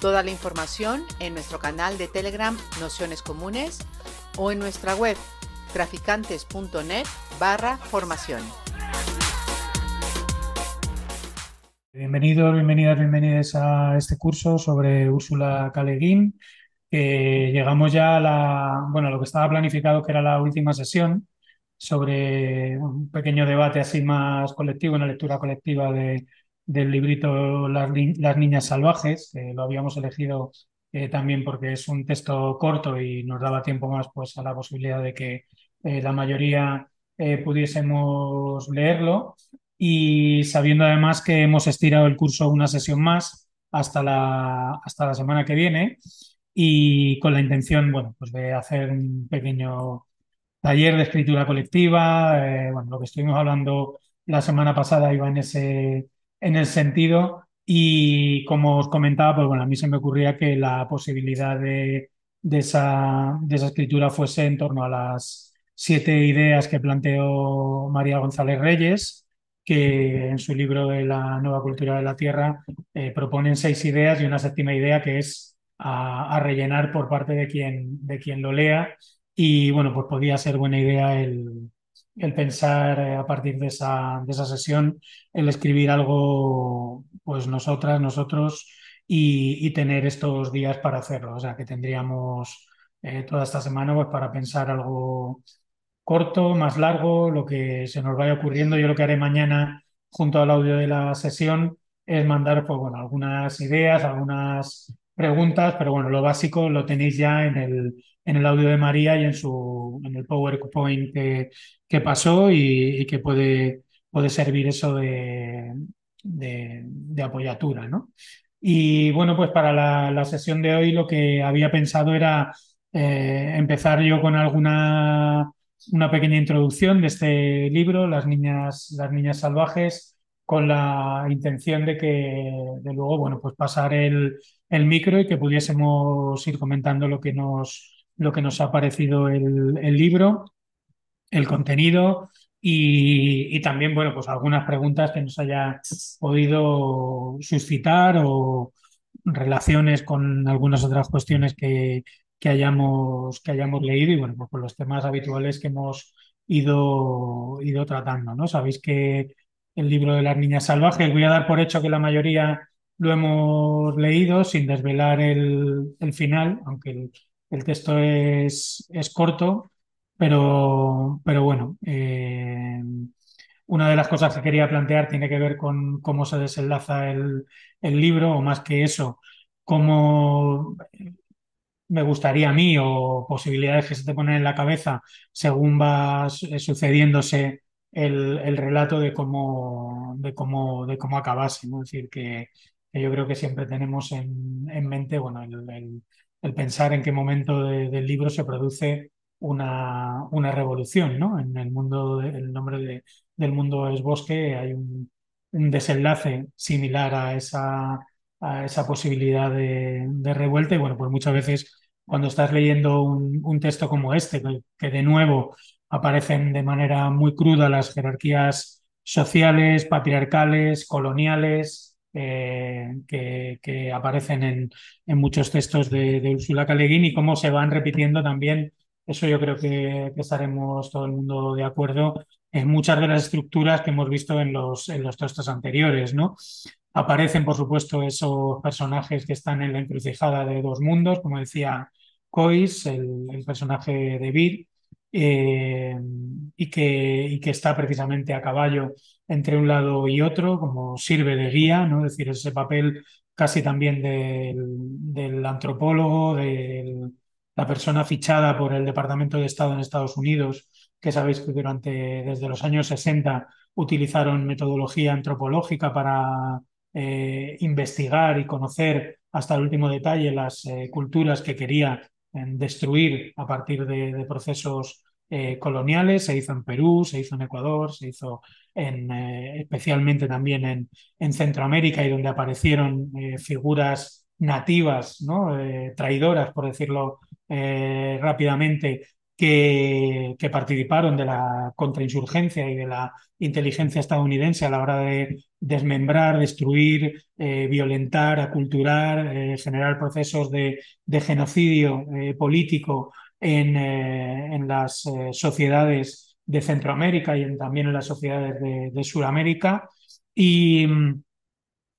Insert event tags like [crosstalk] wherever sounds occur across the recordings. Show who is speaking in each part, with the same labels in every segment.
Speaker 1: Toda la información en nuestro canal de Telegram Nociones Comunes o en nuestra web traficantes.net barra formación.
Speaker 2: Bienvenidos, bienvenidas, bienvenidas a este curso sobre Úrsula. Que llegamos ya a la, bueno, lo que estaba planificado que era la última sesión sobre un pequeño debate así más colectivo, una lectura colectiva de, del librito Las, Las Niñas Salvajes, lo habíamos elegido eh, también porque es un texto corto y nos daba tiempo más pues, a la posibilidad de que eh, la mayoría eh, pudiésemos leerlo y sabiendo además que hemos estirado el curso una sesión más hasta la, hasta la semana que viene y con la intención bueno, pues de hacer un pequeño taller de escritura colectiva. bueno, lo que estuvimos hablando la semana pasada iba en ese, en el sentido y como os comentaba, pues bueno, a mí se me ocurría que la posibilidad de, de, esa, de esa escritura fuese en torno a las siete ideas que planteó María González Reyes, que en su libro de la nueva cultura de la tierra eh, proponen seis ideas y una séptima idea que es a, a, rellenar por parte de quien, de quien lo lea. Y bueno, pues podía ser buena idea el, el pensar eh, a partir de esa, de esa sesión, el escribir algo, pues nosotras, nosotros, y, y tener estos días para hacerlo. O sea, que tendríamos eh, toda esta semana pues, para pensar algo corto, más largo, lo que se nos vaya ocurriendo. Yo lo que haré mañana, junto al audio de la sesión, es mandar pues, bueno, algunas ideas, algunas preguntas, pero bueno, lo básico lo tenéis ya en el, en el audio de María y en, su, en el PowerPoint que, que pasó y, que puede, puede servir eso de, de, de, apoyatura. ¿no? Y bueno, pues para la, la, sesión de hoy lo que había pensado era eh, empezar yo con alguna una pequeña introducción de este libro, Las Niñas, Las Niñas Salvajes, con la intención de que, de luego, bueno, pues pasar el, el micro y que pudiésemos ir comentando lo que nos, lo que nos ha parecido el, libro, el contenido y, también, bueno, pues algunas preguntas que nos haya podido suscitar o relaciones con algunas otras cuestiones que, que, hayamos, que hayamos leído y, bueno, pues con los temas habituales que hemos ido, ido tratando, ¿no? Sabéis que el libro de las niñas salvajes, voy a dar por hecho que la mayoría lo hemos leído sin desvelar el, el final, aunque el texto es, es corto, pero, pero bueno, eh, una de las cosas que quería plantear tiene que ver con cómo se desenlaza el, el libro, o más que eso, cómo me gustaría a mí o posibilidades que se te ponen en la cabeza según va sucediéndose el, el relato de cómo, de cómo, de cómo acabase. ¿no? Es decir, que, yo creo que siempre tenemos en, en mente bueno, el, el pensar en qué momento de, del libro se produce una, una revolución, ¿no? En el mundo, el nombre de, del mundo es bosque, hay un, desenlace similar a esa, a esa posibilidad de, revuelta y bueno, pues muchas veces cuando estás leyendo un, texto como este, que, de nuevo aparecen de manera muy cruda las jerarquías sociales, patriarcales, coloniales, eh, que, aparecen en, en muchos textos de, de Ursula Guin y cómo se van repitiendo también, eso yo creo que, que, estaremos todo el mundo de acuerdo, en muchas de las estructuras que hemos visto en los, en los textos anteriores, ¿no? Aparecen, por supuesto, esos personajes que están en la encrucijada de dos mundos, como decía Cois, el, personaje de Vir, eh, y, que, y que está precisamente a caballo entre un lado y otro, como sirve de guía, ¿no? es decir, ese papel casi también del, del antropólogo, de la persona fichada por el Departamento de Estado en Estados Unidos, que sabéis que durante desde los años 60 utilizaron metodología antropológica para, eh, investigar y conocer hasta el último detalle las eh, culturas que quería eh, destruir a partir de, de procesos coloniales. Se hizo en Perú, se hizo en Ecuador, se hizo en, especialmente también en, en, Centroamérica y donde aparecieron figuras nativas, ¿no? traidoras, por decirlo rápidamente, que, participaron de la contrainsurgencia y de la inteligencia estadounidense a la hora de desmembrar, destruir, eh, violentar, aculturar, eh, generar procesos de, genocidio eh, político en, las sociedades de Centroamérica y también en las sociedades de, de Sudamérica. Y,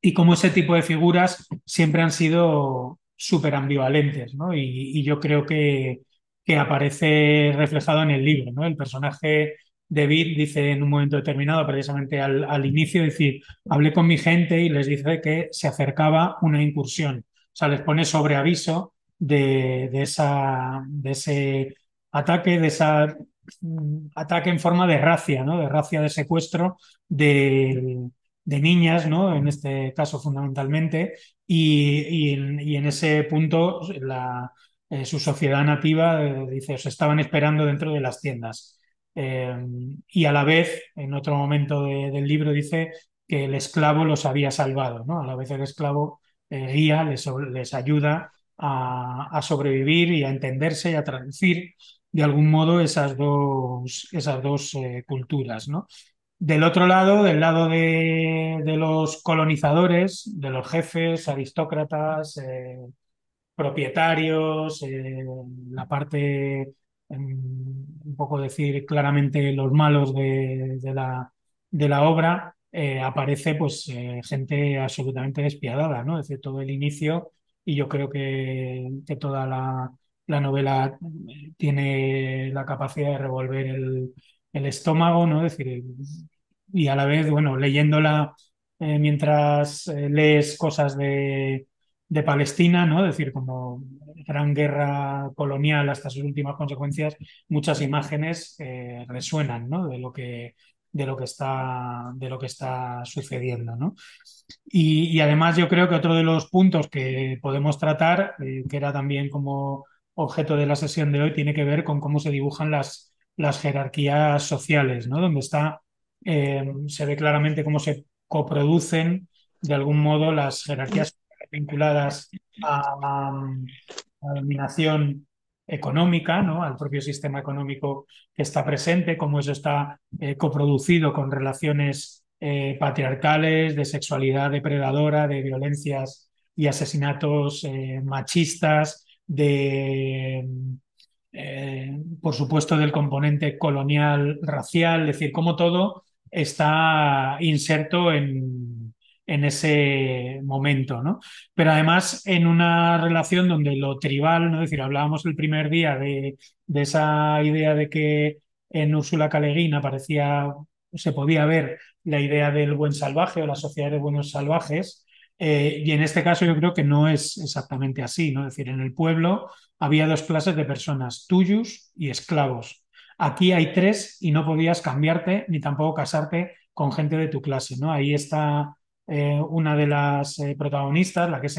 Speaker 2: y como ese tipo de figuras siempre han sido súper ambivalentes, ¿no? Y yo creo que, que aparece reflejado en el libro. ¿no? El personaje de Bill dice en un momento determinado, precisamente al, al, inicio, decir, hablé con mi gente y les dice que se acercaba una incursión. O sea, les pone sobre aviso de, de, esa, de ese ataque, de esa mm, ataque en forma de racia, ¿no? De racia de secuestro de, de niñas, ¿no? En este caso fundamentalmente, y, y, en, y en ese punto la, eh, su sociedad nativa, eh, dice, os estaban esperando dentro de las tiendas. Eh, y a la vez, en otro momento de, del libro, dice que el esclavo los había salvado. ¿no? A la vez el esclavo guía, les, ayuda a, sobrevivir y a entenderse y a traducir de algún modo esas dos, esas dos culturas. ¿no? Del otro lado, del lado de, de, los colonizadores, de los jefes, aristócratas, propietarios, eh, la parte, un poco decir claramente los malos de, la, de la, obra, eh, aparece pues eh, gente absolutamente despiadada, ¿no? Desde todo el inicio y yo creo que, que toda la, la, novela tiene la capacidad de revolver el, el estómago, ¿no? Decir, y a la vez, bueno, leyéndola mientras lees cosas de de Palestina, ¿no? Es decir, como gran guerra colonial hasta sus últimas consecuencias, muchas imágenes eh, resuenan, ¿no? De lo que de lo que está de lo que está sucediendo, ¿no? Y, además yo creo que otro de los puntos que podemos tratar, eh, que era también como objeto de la sesión de hoy, tiene que ver con cómo se dibujan las, las jerarquías sociales, ¿no? Donde está eh, se ve claramente cómo se coproducen de algún modo las jerarquías vinculadas a, la dominación económica, ¿no? al propio sistema económico que está presente, cómo eso está eh, coproducido con relaciones eh, patriarcales, de sexualidad depredadora, de violencias y asesinatos eh, machistas, de, por supuesto, del componente colonial racial, es decir, cómo todo está inserto en, en ese momento, ¿no? Pero además en una relación donde lo tribal, ¿no? Decir, hablábamos el primer día de, de esa idea de que en Úrsula Caleguín aparecía, se podía ver la idea del buen salvaje o la sociedad de buenos salvajes, eh, y en este caso yo creo que no es exactamente así, ¿no? Es decir, en el pueblo había dos clases de personas, tuyos y esclavos. Aquí hay tres y no podías cambiarte ni tampoco casarte con gente de tu clase, ¿no? Ahí está eh, una de las eh, protagonistas, la que es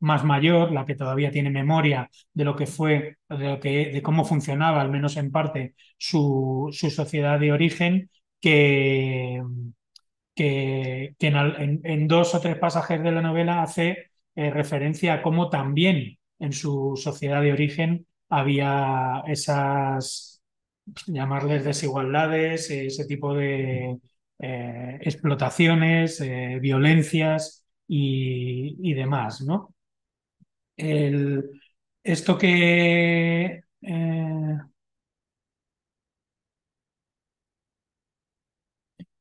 Speaker 2: más mayor, la que todavía tiene memoria de lo que fue, de, lo que, de cómo funcionaba, al menos en parte, su, sociedad de origen, que, que, en, dos o tres pasajes de la novela hace eh, referencia a cómo también en su sociedad de origen había esas, llamarles desigualdades, ese tipo de, eh, explotaciones, eh, violencias y, demás, ¿no? El, esto que... Eh,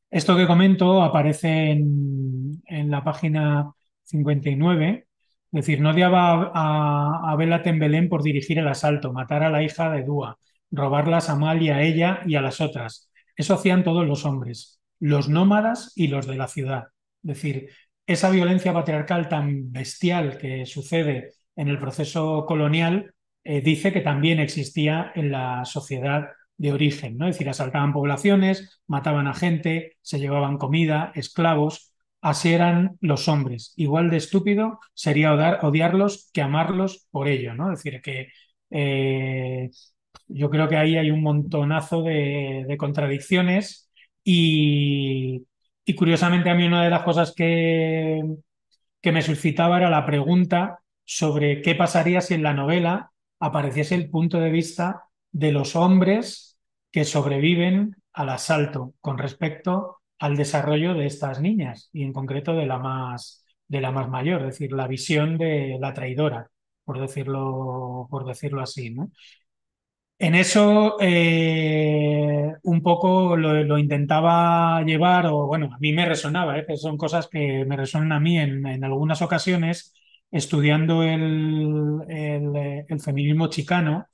Speaker 2: esto que comento aparece en, en, la página 59, es decir, no odiaba a, a Bela Tembelén por dirigir el asalto, matar a la hija de Dúa, robarlas a Mal y a ella y a las otras. Eso hacían todos los hombres los nómadas y los de la ciudad. Es decir, esa violencia patriarcal tan bestial que sucede en el proceso colonial eh, dice que también existía en la sociedad de origen, ¿no? Es decir, asaltaban poblaciones, mataban a gente, se llevaban comida, esclavos. así eran los hombres. Igual de estúpido sería odiarlos que amarlos por ello, ¿no? Es decir, que eh, yo creo que ahí hay un montonazo de, contradicciones y, curiosamente a mí una de las cosas que, que me suscitaba era la pregunta sobre qué pasaría si en la novela apareciese el punto de vista de los hombres que sobreviven al asalto con respecto al desarrollo de estas niñas y en concreto de la más, de la más mayor, es decir, la visión de la traidora, por decirlo, por decirlo así. ¿no? En eso eh, un poco lo, intentaba llevar, o bueno, a mí me resonaba, ¿eh? son cosas que me resonan a mí en, algunas ocasiones estudiando el, el, feminismo chicano.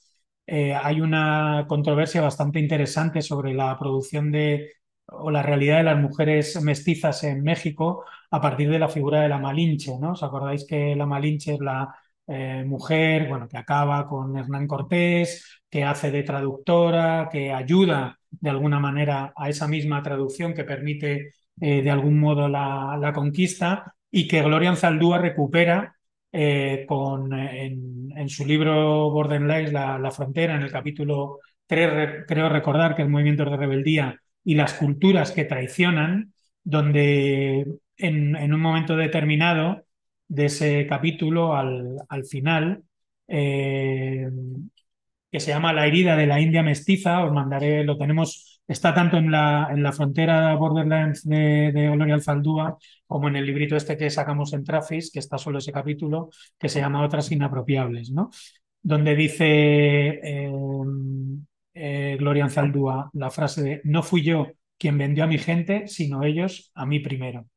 Speaker 2: Eh, hay una controversia bastante interesante sobre la producción de o la realidad de las mujeres mestizas en México a partir de la figura de la Malinche, ¿no? ¿Os acordáis que la Malinche es la eh, mujer, bueno, que acaba con Hernán Cortés, que hace de traductora, que ayuda de alguna manera a esa misma traducción que permite eh, de algún modo la, conquista y que Gloria Anzaldúa recupera eh, con, en, su libro Borderlands, la, la, frontera, en el capítulo 3, creo recordar que el movimiento de rebeldía y las culturas que traicionan, donde en, un momento determinado de ese capítulo, al, al final, eh, que se llama La herida de la India mestiza, os mandaré, lo tenemos, está tanto en la, en la frontera Borderlands de, de Oloria Alfaldúa como en el librito este que sacamos en Trafis, que está solo ese capítulo, que se llama Otras Inapropiables, ¿no? Donde dice eh, eh, Gloria Anzaldúa la frase de no fui yo quien vendió a mi gente, sino ellos a mí primero.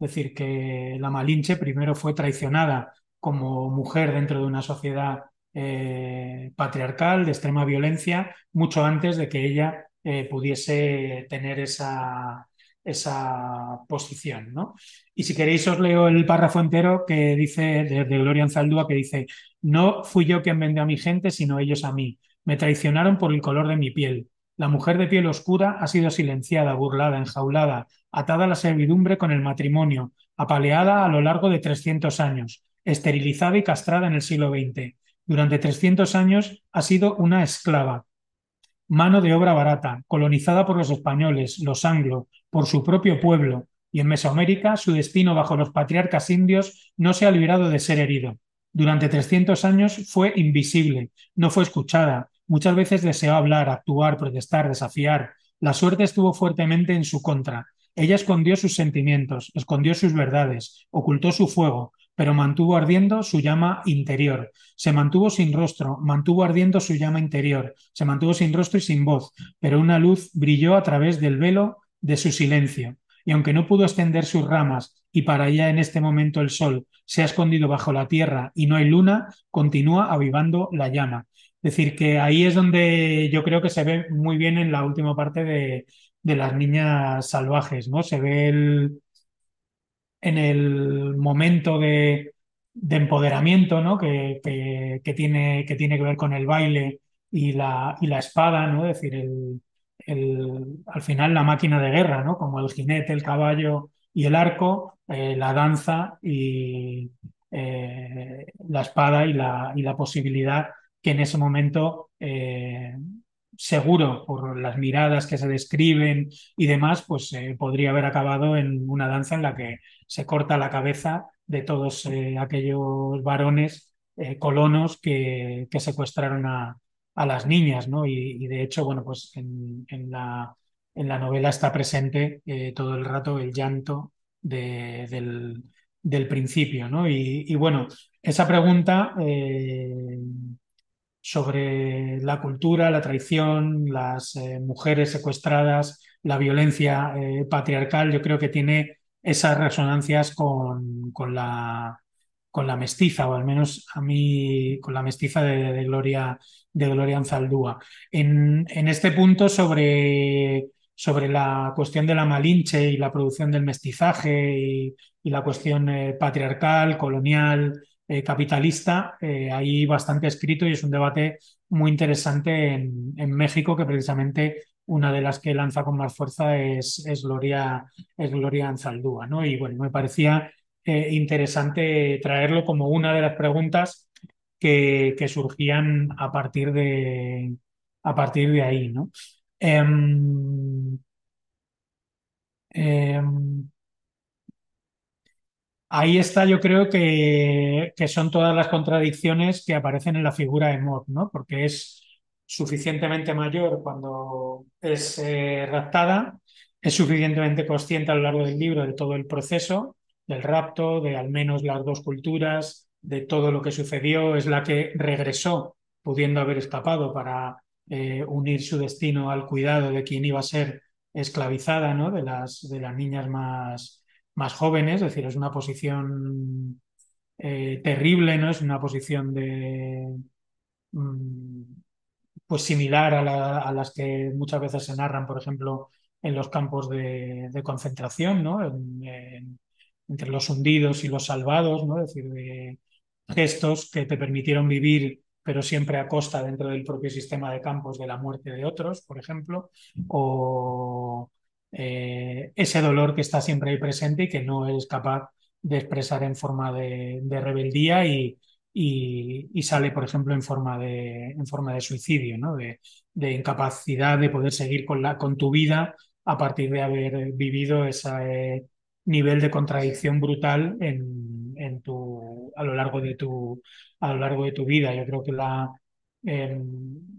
Speaker 2: Es decir, que la Malinche primero fue traicionada como mujer dentro de una sociedad eh, patriarcal, de extrema violencia, mucho antes de que ella eh, pudiese tener esa, esa posición. ¿no? Y si queréis os leo el párrafo entero que dice de, Gloria Anzaldúa, que dice, no fui yo quien vendió a mi gente, sino ellos a mí. Me traicionaron por el color de mi piel. La mujer de piel oscura ha sido silenciada, burlada, enjaulada, atada a la servidumbre con el matrimonio, apaleada a lo largo de 300 años, esterilizada y castrada en el siglo XX. Durante 300 años ha sido una esclava, mano de obra barata, colonizada por los españoles, los anglos, por su propio pueblo, y en Mesoamérica su destino bajo los patriarcas indios no se ha librado de ser herido. Durante 300 años fue invisible, no fue escuchada, Muchas veces deseó hablar, actuar, protestar, desafiar. La suerte estuvo fuertemente en su contra. Ella escondió sus sentimientos, escondió sus verdades, ocultó su fuego, pero mantuvo ardiendo su llama interior. Se mantuvo sin rostro, mantuvo ardiendo su llama interior, se mantuvo sin rostro y sin voz, pero una luz brilló a través del velo de su silencio. Y aunque no pudo extender sus ramas y para allá en este momento el sol se ha escondido bajo la tierra y no hay luna, continúa avivando la llama. Es decir, que ahí es donde yo creo que se ve muy bien en la última parte de, las niñas salvajes, ¿no? Se ve el, en el momento de, empoderamiento, ¿no? Que, tiene, que tiene que ver con el baile y la, y la espada, ¿no? Es decir, el, al final la máquina de guerra, ¿no? Como el jinete, el caballo y el arco, eh, la danza y eh, la espada y la, y la posibilidad que en ese momento, eh, seguro por las miradas que se describen y demás, pues eh, podría haber acabado en una danza en la que se corta la cabeza de todos eh, aquellos varones colonos que, que secuestraron a, a, las niñas, ¿no? Y, de hecho, bueno, pues en, en, la, en la novela está presente todo el rato el llanto de, del, del principio, ¿no? Y, y bueno, esa pregunta sobre la cultura, la traición, las eh, mujeres secuestradas, la violencia eh, patriarcal, yo creo que tiene esas resonancias con, con, la, con la mestiza, o al menos a mí con la mestiza de, Gloria, de Gloria Anzaldúa. En, en este punto sobre, sobre la cuestión de la Malinche y la producción del mestizaje y, la cuestión eh, patriarcal, colonial, eh, capitalista, eh, hay bastante escrito y es un debate muy interesante en, México que precisamente una de las que lanza con más fuerza es, es, Gloria, es Gloria Anzaldúa, ¿no? Y bueno, me parecía eh, interesante traerlo como una de las preguntas que, que surgían a partir de, a partir de ahí, ¿no? Ahí está, yo creo que, que, son todas las contradicciones que aparecen en la figura de Mod, ¿no? Porque es suficientemente mayor cuando es eh, raptada, es suficientemente consciente a lo largo del libro de todo el proceso, del rapto, de al menos las dos culturas, de todo lo que sucedió, es la que regresó pudiendo haber escapado para eh, unir su destino al cuidado de quien iba a ser esclavizada, ¿no? de, las, de las niñas más, más jóvenes, es decir, es una posición eh, terrible, ¿no? es una posición de... Mm, pues similar a, la, a, las que muchas veces se narran, por ejemplo, en los campos de, concentración, ¿no? En, en, entre los hundidos y los salvados, ¿no? es decir, de gestos que te permitieron vivir, pero siempre a costa dentro del propio sistema de campos de la muerte de otros, por ejemplo, o eh, ese dolor que está siempre ahí presente y que no eres capaz de expresar en forma de, rebeldía y, sale, por ejemplo, en forma de, en forma de suicidio, ¿no? de, incapacidad de poder seguir con, la, con tu vida a partir de haber vivido ese nivel de contradicción brutal en, en tu, a, lo largo de tu, a lo largo de tu vida. Yo creo que la, eh,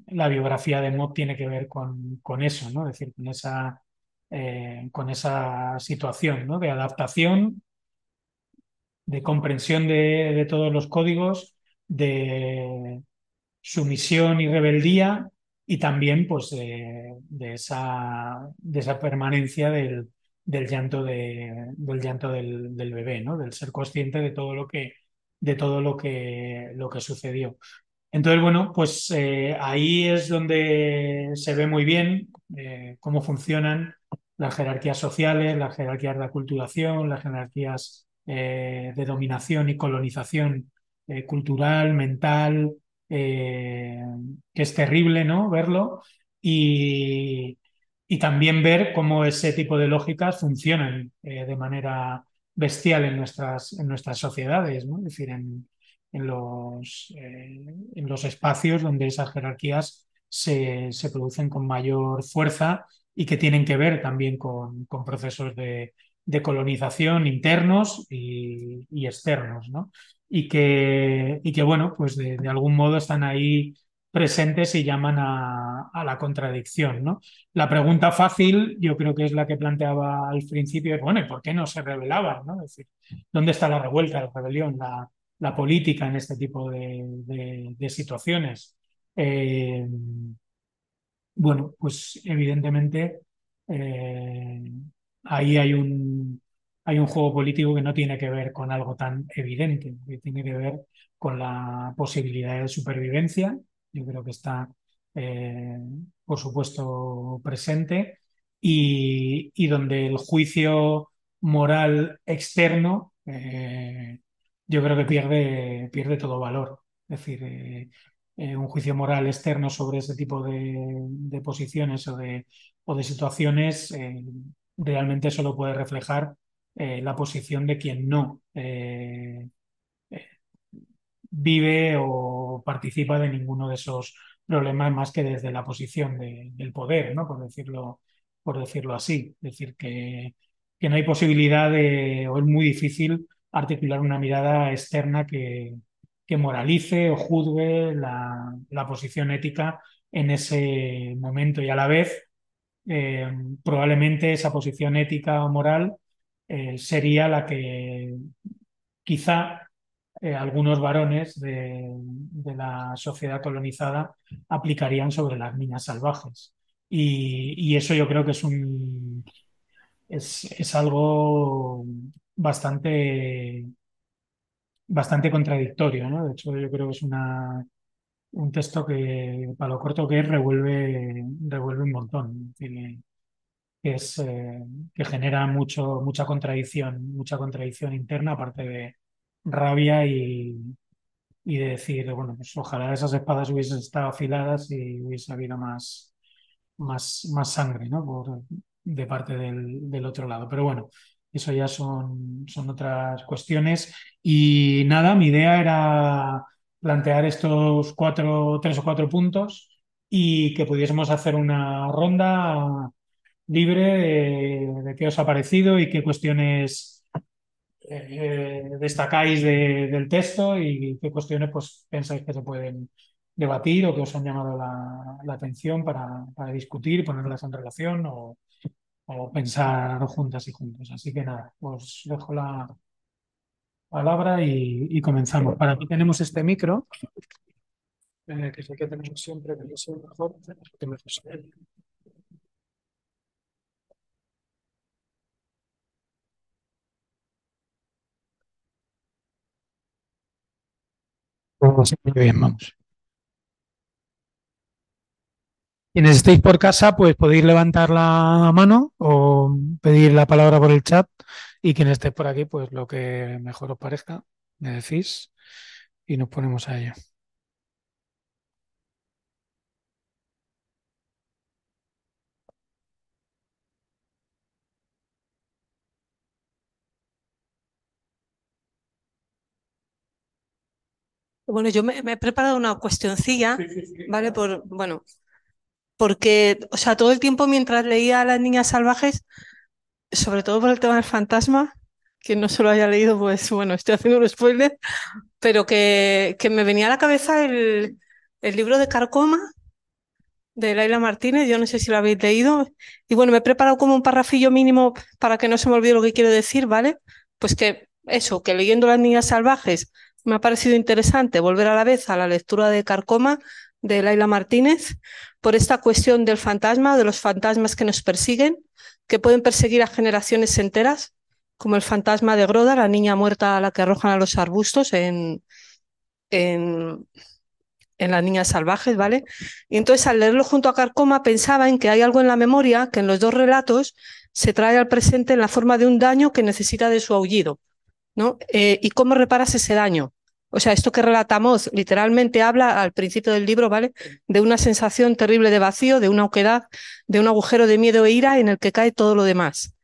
Speaker 2: la biografía de Mott tiene que ver con, con eso, ¿no? es decir, con esa, eh, con esa situación ¿no? de adaptación de comprensión de, todos los códigos, de sumisión y rebeldía y también pues de, esa, de esa permanencia del, del llanto, de, del, llanto del, del, bebé, ¿no? del ser consciente de todo lo que, de todo lo que, lo que sucedió. Entonces, bueno, pues eh, ahí es donde se ve muy bien eh, cómo funcionan las jerarquías sociales, las jerarquías de aculturación, las jerarquías eh, de dominación y colonización eh, cultural, mental, eh, que es terrible ¿no? verlo, y, y, también ver cómo ese tipo de lógicas funcionan de manera bestial en nuestras, en nuestras sociedades, es decir, en, en los, en los espacios donde esas jerarquías se, se producen con mayor fuerza y que tienen que ver también con, con procesos de, de colonización internos y, externos, ¿no? Y que, y que bueno, pues de, algún modo están ahí presentes y llaman a, a, la contradicción, ¿no? La pregunta fácil, yo creo que es la que planteaba al principio, es, bueno, ¿y por qué no se rebelaban, no? Es decir, ¿dónde está la revuelta, la rebelión, la, la política en este tipo de, de, de situaciones? Eh, bueno, pues evidentemente eh, ahí hay un, hay un juego político que no tiene que ver con algo tan evidente, que tiene que ver con la posibilidad de supervivencia. Yo creo que está, eh, por supuesto, presente y, y, donde el juicio moral externo eh, yo creo que pierde, pierde todo valor. Es decir, eh, un juicio moral externo sobre ese tipo de, posiciones o de, situaciones eh, realmente solo puede reflejar eh, la posición de quien no vive o participa de ninguno de esos problemas más que desde la posición de, del poder, ¿no? por, decirlo, por decirlo así. Es decir, que, que no hay posibilidad de, o es muy difícil articular una mirada externa que, que moralice o juzgue la, la posición ética en ese momento y a la vez eh, probablemente esa posición ética o moral eh, sería la que quizá eh, algunos varones de, la sociedad colonizada aplicarían sobre las niñas salvajes. Y, y eso yo creo que es un es, es algo bastante bastante contradictorio, ¿no? De hecho, yo creo que es una, un texto que, para lo corto que es, revuelve, revuelve un montón. Que, es, eh, que genera mucho, mucha contradicción, mucha contradicción interna, aparte de rabia y, y de decir, bueno, pues ojalá esas espadas hubiesen estado afiladas y hubiese habido más, más, más sangre, ¿no? Por, de parte del, del otro lado. Pero bueno, eso ya son, son otras cuestiones. Y nada, mi idea era plantear estos cuatro, tres o cuatro puntos y que pudiésemos hacer una ronda libre de, qué os ha parecido y qué cuestiones eh, destacáis de- del texto y qué cuestiones pues, pensáis que se pueden debatir o que os han llamado la, la atención para, para discutir, ponerlas en relación o, o pensar juntas y juntos. Así que nada, os dejo la palabra y, y comenzamos. Para ti tenemos este micro, eh, que es el que tenemos siempre, que es el mejor. que me muy bien, vamos. Quienes estéis por casa, pues podéis levantar la mano o pedir la palabra por el chat. Y quien esté por aquí, pues lo que mejor os parezca, me decís y nos ponemos a ello.
Speaker 3: Bueno, yo me, me he preparado una cuestioncilla, ¿vale? Por, bueno, porque, o sea, todo el tiempo mientras leía a las niñas salvajes, sobre todo por el tema del fantasma, quien no se lo haya leído, pues bueno, estoy haciendo un spoiler, pero que, que me venía a la cabeza el, el libro de Carcoma de Laila Martínez, yo no sé si lo habéis leído, y bueno, me he preparado como un parrafillo mínimo para que no se me olvide lo que quiero decir, ¿vale? Pues que eso, que leyendo Las Niñas Salvajes me ha parecido interesante volver a la vez a la lectura de Carcoma de Laila Martínez por esta cuestión del fantasma, de los fantasmas que nos persiguen, que pueden perseguir a generaciones enteras, como el fantasma de Groda, la niña muerta a la que arrojan a los arbustos en, en, en Las Niñas Salvajes, ¿vale? Y entonces al leerlo junto a Carcoma pensaba en que hay algo en la memoria que en los dos relatos se trae al presente en la forma de un daño que necesita de su aullido, ¿no? Eh, ¿Y cómo reparas ese daño? O sea, esto que relatamos literalmente habla al principio del libro, ¿vale? De una sensación terrible de vacío, de una oquedad, de un agujero de miedo e ira en el que cae todo lo demás.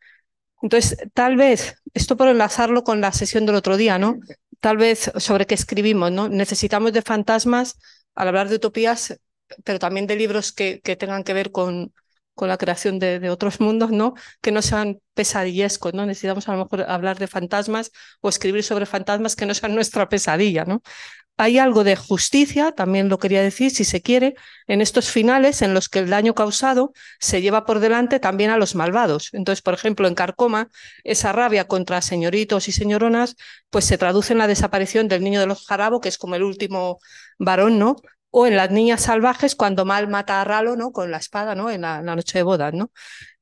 Speaker 3: Entonces, tal vez, esto por enlazarlo con la sesión del otro día, ¿no? Tal vez sobre qué escribimos, ¿no? Necesitamos de fantasmas al hablar de utopías, pero también de libros que, que tengan que ver con, con la creación de, otros mundos, ¿no? Que no sean pesadillescos, ¿no? Necesitamos a lo mejor hablar de fantasmas o escribir sobre fantasmas que no sean nuestra pesadilla, ¿no? Hay algo de justicia, también lo quería decir, si se quiere, en estos finales en los que el daño causado se lleva por delante también a los malvados. Entonces, por ejemplo, en Carcoma, esa rabia contra señoritos y señoronas, pues se traduce en la desaparición del niño de los Jarabo, que es como el último varón, ¿no? O en Las Niñas Salvajes, cuando Mal mata a Ralo ¿no? con la espada ¿no? en, la, noche de bodas. ¿no?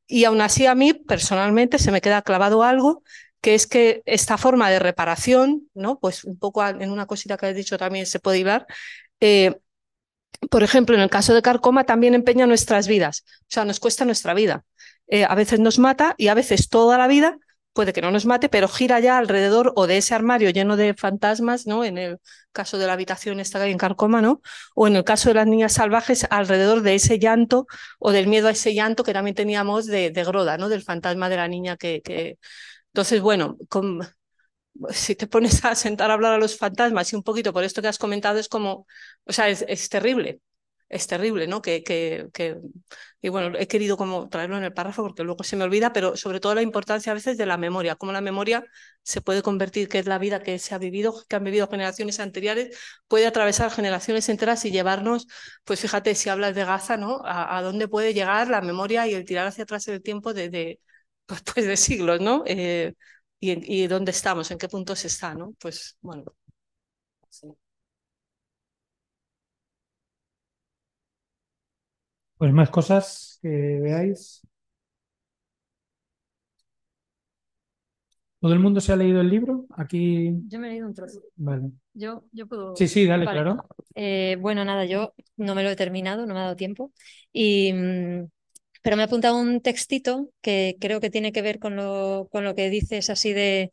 Speaker 3: Y aún así a mí personalmente se me queda clavado algo, que es que esta forma de reparación, ¿no? pues un poco en una cosita que has dicho también se puede hilar, eh, por ejemplo, en el caso de Carcoma también empeña nuestras vidas, o sea, nos cuesta nuestra vida. Eh, a veces nos mata y a veces toda la vida puede que no nos mate, pero gira ya alrededor o de ese armario lleno de fantasmas, ¿no? En el caso de la habitación esta que hay en Carcoma, ¿no? O en el caso de las niñas salvajes, alrededor de ese llanto o del miedo a ese llanto que también teníamos de, Groda, ¿no? Del fantasma de la niña que... Entonces, bueno, si te pones a sentar a hablar a los fantasmas y un poquito por esto que has comentado, es como, o sea, es terrible es terrible, ¿no? Que, que, que, y bueno, he querido como traerlo en el párrafo porque luego se me olvida, pero sobre todo la importancia a veces de la memoria, cómo la memoria se puede convertir, que es la vida que se ha vivido, que han vivido generaciones anteriores, puede atravesar generaciones enteras y llevarnos, pues fíjate, si hablas de Gaza, ¿no? A, dónde puede llegar la memoria y el tirar hacia atrás el tiempo de, de [laughs] pues, pues, de siglos, ¿no? Eh, y, dónde estamos, en qué punto se está, ¿no? Pues bueno. Sí.
Speaker 2: Pues más cosas que veáis. ¿Todo el mundo se ha leído el libro? Aquí.
Speaker 4: Yo me he leído un trozo.
Speaker 2: Vale.
Speaker 4: Yo, yo puedo.
Speaker 2: Sí, sí, dale,
Speaker 4: Vale.
Speaker 2: claro.
Speaker 4: Eh, bueno, nada, yo no me lo he terminado, no me ha dado tiempo. Y, mm, pero me he apuntado un textito que creo que tiene que ver con lo, con lo que dices así de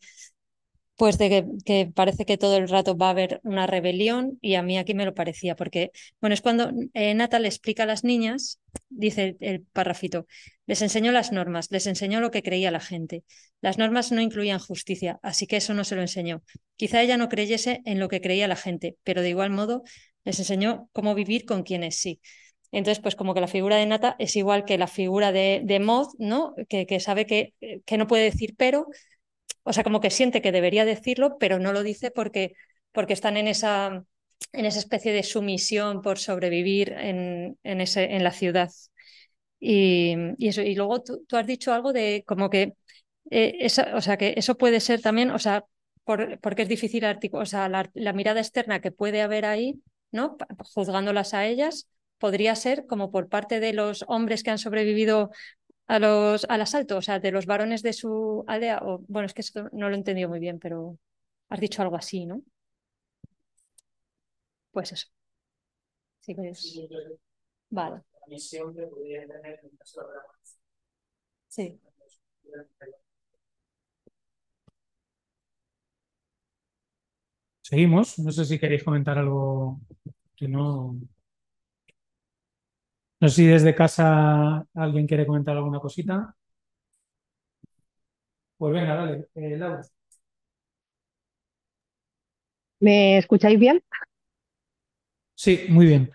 Speaker 4: pues de que, que, parece que todo el rato va a haber una rebelión y a mí aquí me lo parecía, porque, bueno, es cuando eh, Nata le explica a las niñas, dice el, parrafito, les enseñó las normas, les enseñó lo que creía la gente. Las normas no incluían justicia, así que eso no se lo enseñó. Quizá ella no creyese en lo que creía la gente, pero de igual modo les enseñó cómo vivir con quienes sí. Entonces, pues como que la figura de Nata es igual que la figura de, de Mod, ¿no? Que, que sabe que, que no puede decir pero, o sea, como que siente que debería decirlo, pero no lo dice porque, porque están en esa, en esa especie de sumisión por sobrevivir en, en, ese, en la ciudad. Y, y, eso, y luego tú, tú, has dicho algo de como que, eh, esa, o sea, que eso puede ser también, o sea, por, porque es difícil articular, o sea, la, la, mirada externa que puede haber ahí, ¿no? Juzgándolas a ellas, podría ser como por parte de los hombres que han sobrevivido a los, al asalto, o sea, de los varones de su aldea. O, bueno, es que esto no lo he entendido muy bien, pero has dicho algo así, ¿no? Pues eso. Sí, pues. Vale. Sí.
Speaker 2: Seguimos. No sé si queréis comentar algo que no. No sé si desde casa alguien quiere comentar alguna cosita. Pues venga, dale, eh, Laura.
Speaker 5: ¿Me escucháis bien?
Speaker 2: Sí, muy bien.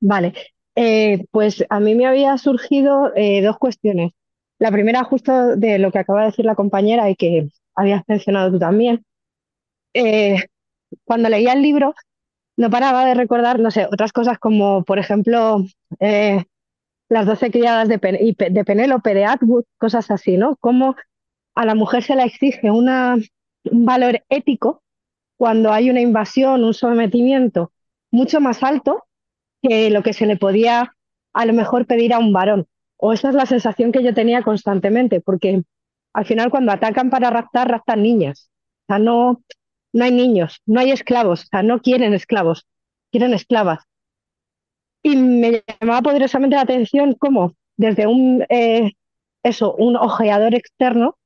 Speaker 5: Vale, eh, pues a mí me había surgido eh, dos cuestiones. La primera, justo de lo que acaba de decir la compañera y que habías mencionado tú también. Cuando leía el libro, no paraba de recordar, no sé, otras cosas como, por ejemplo, eh, las doce criadas de, Pen de Penélope, de Atwood, cosas así, ¿no? Cómo a la mujer se le exige un valor ético cuando hay una invasión, un sometimiento mucho más alto que lo que se le podía a lo mejor pedir a un varón. O esa es la sensación que yo tenía constantemente, porque al final cuando atacan para raptar, raptan niñas. O sea, no, no hay niños, no hay esclavos, o sea, no quieren esclavos, quieren esclavas. Y me llamaba poderosamente la atención cómo desde un, eh, eso, un ojeador externo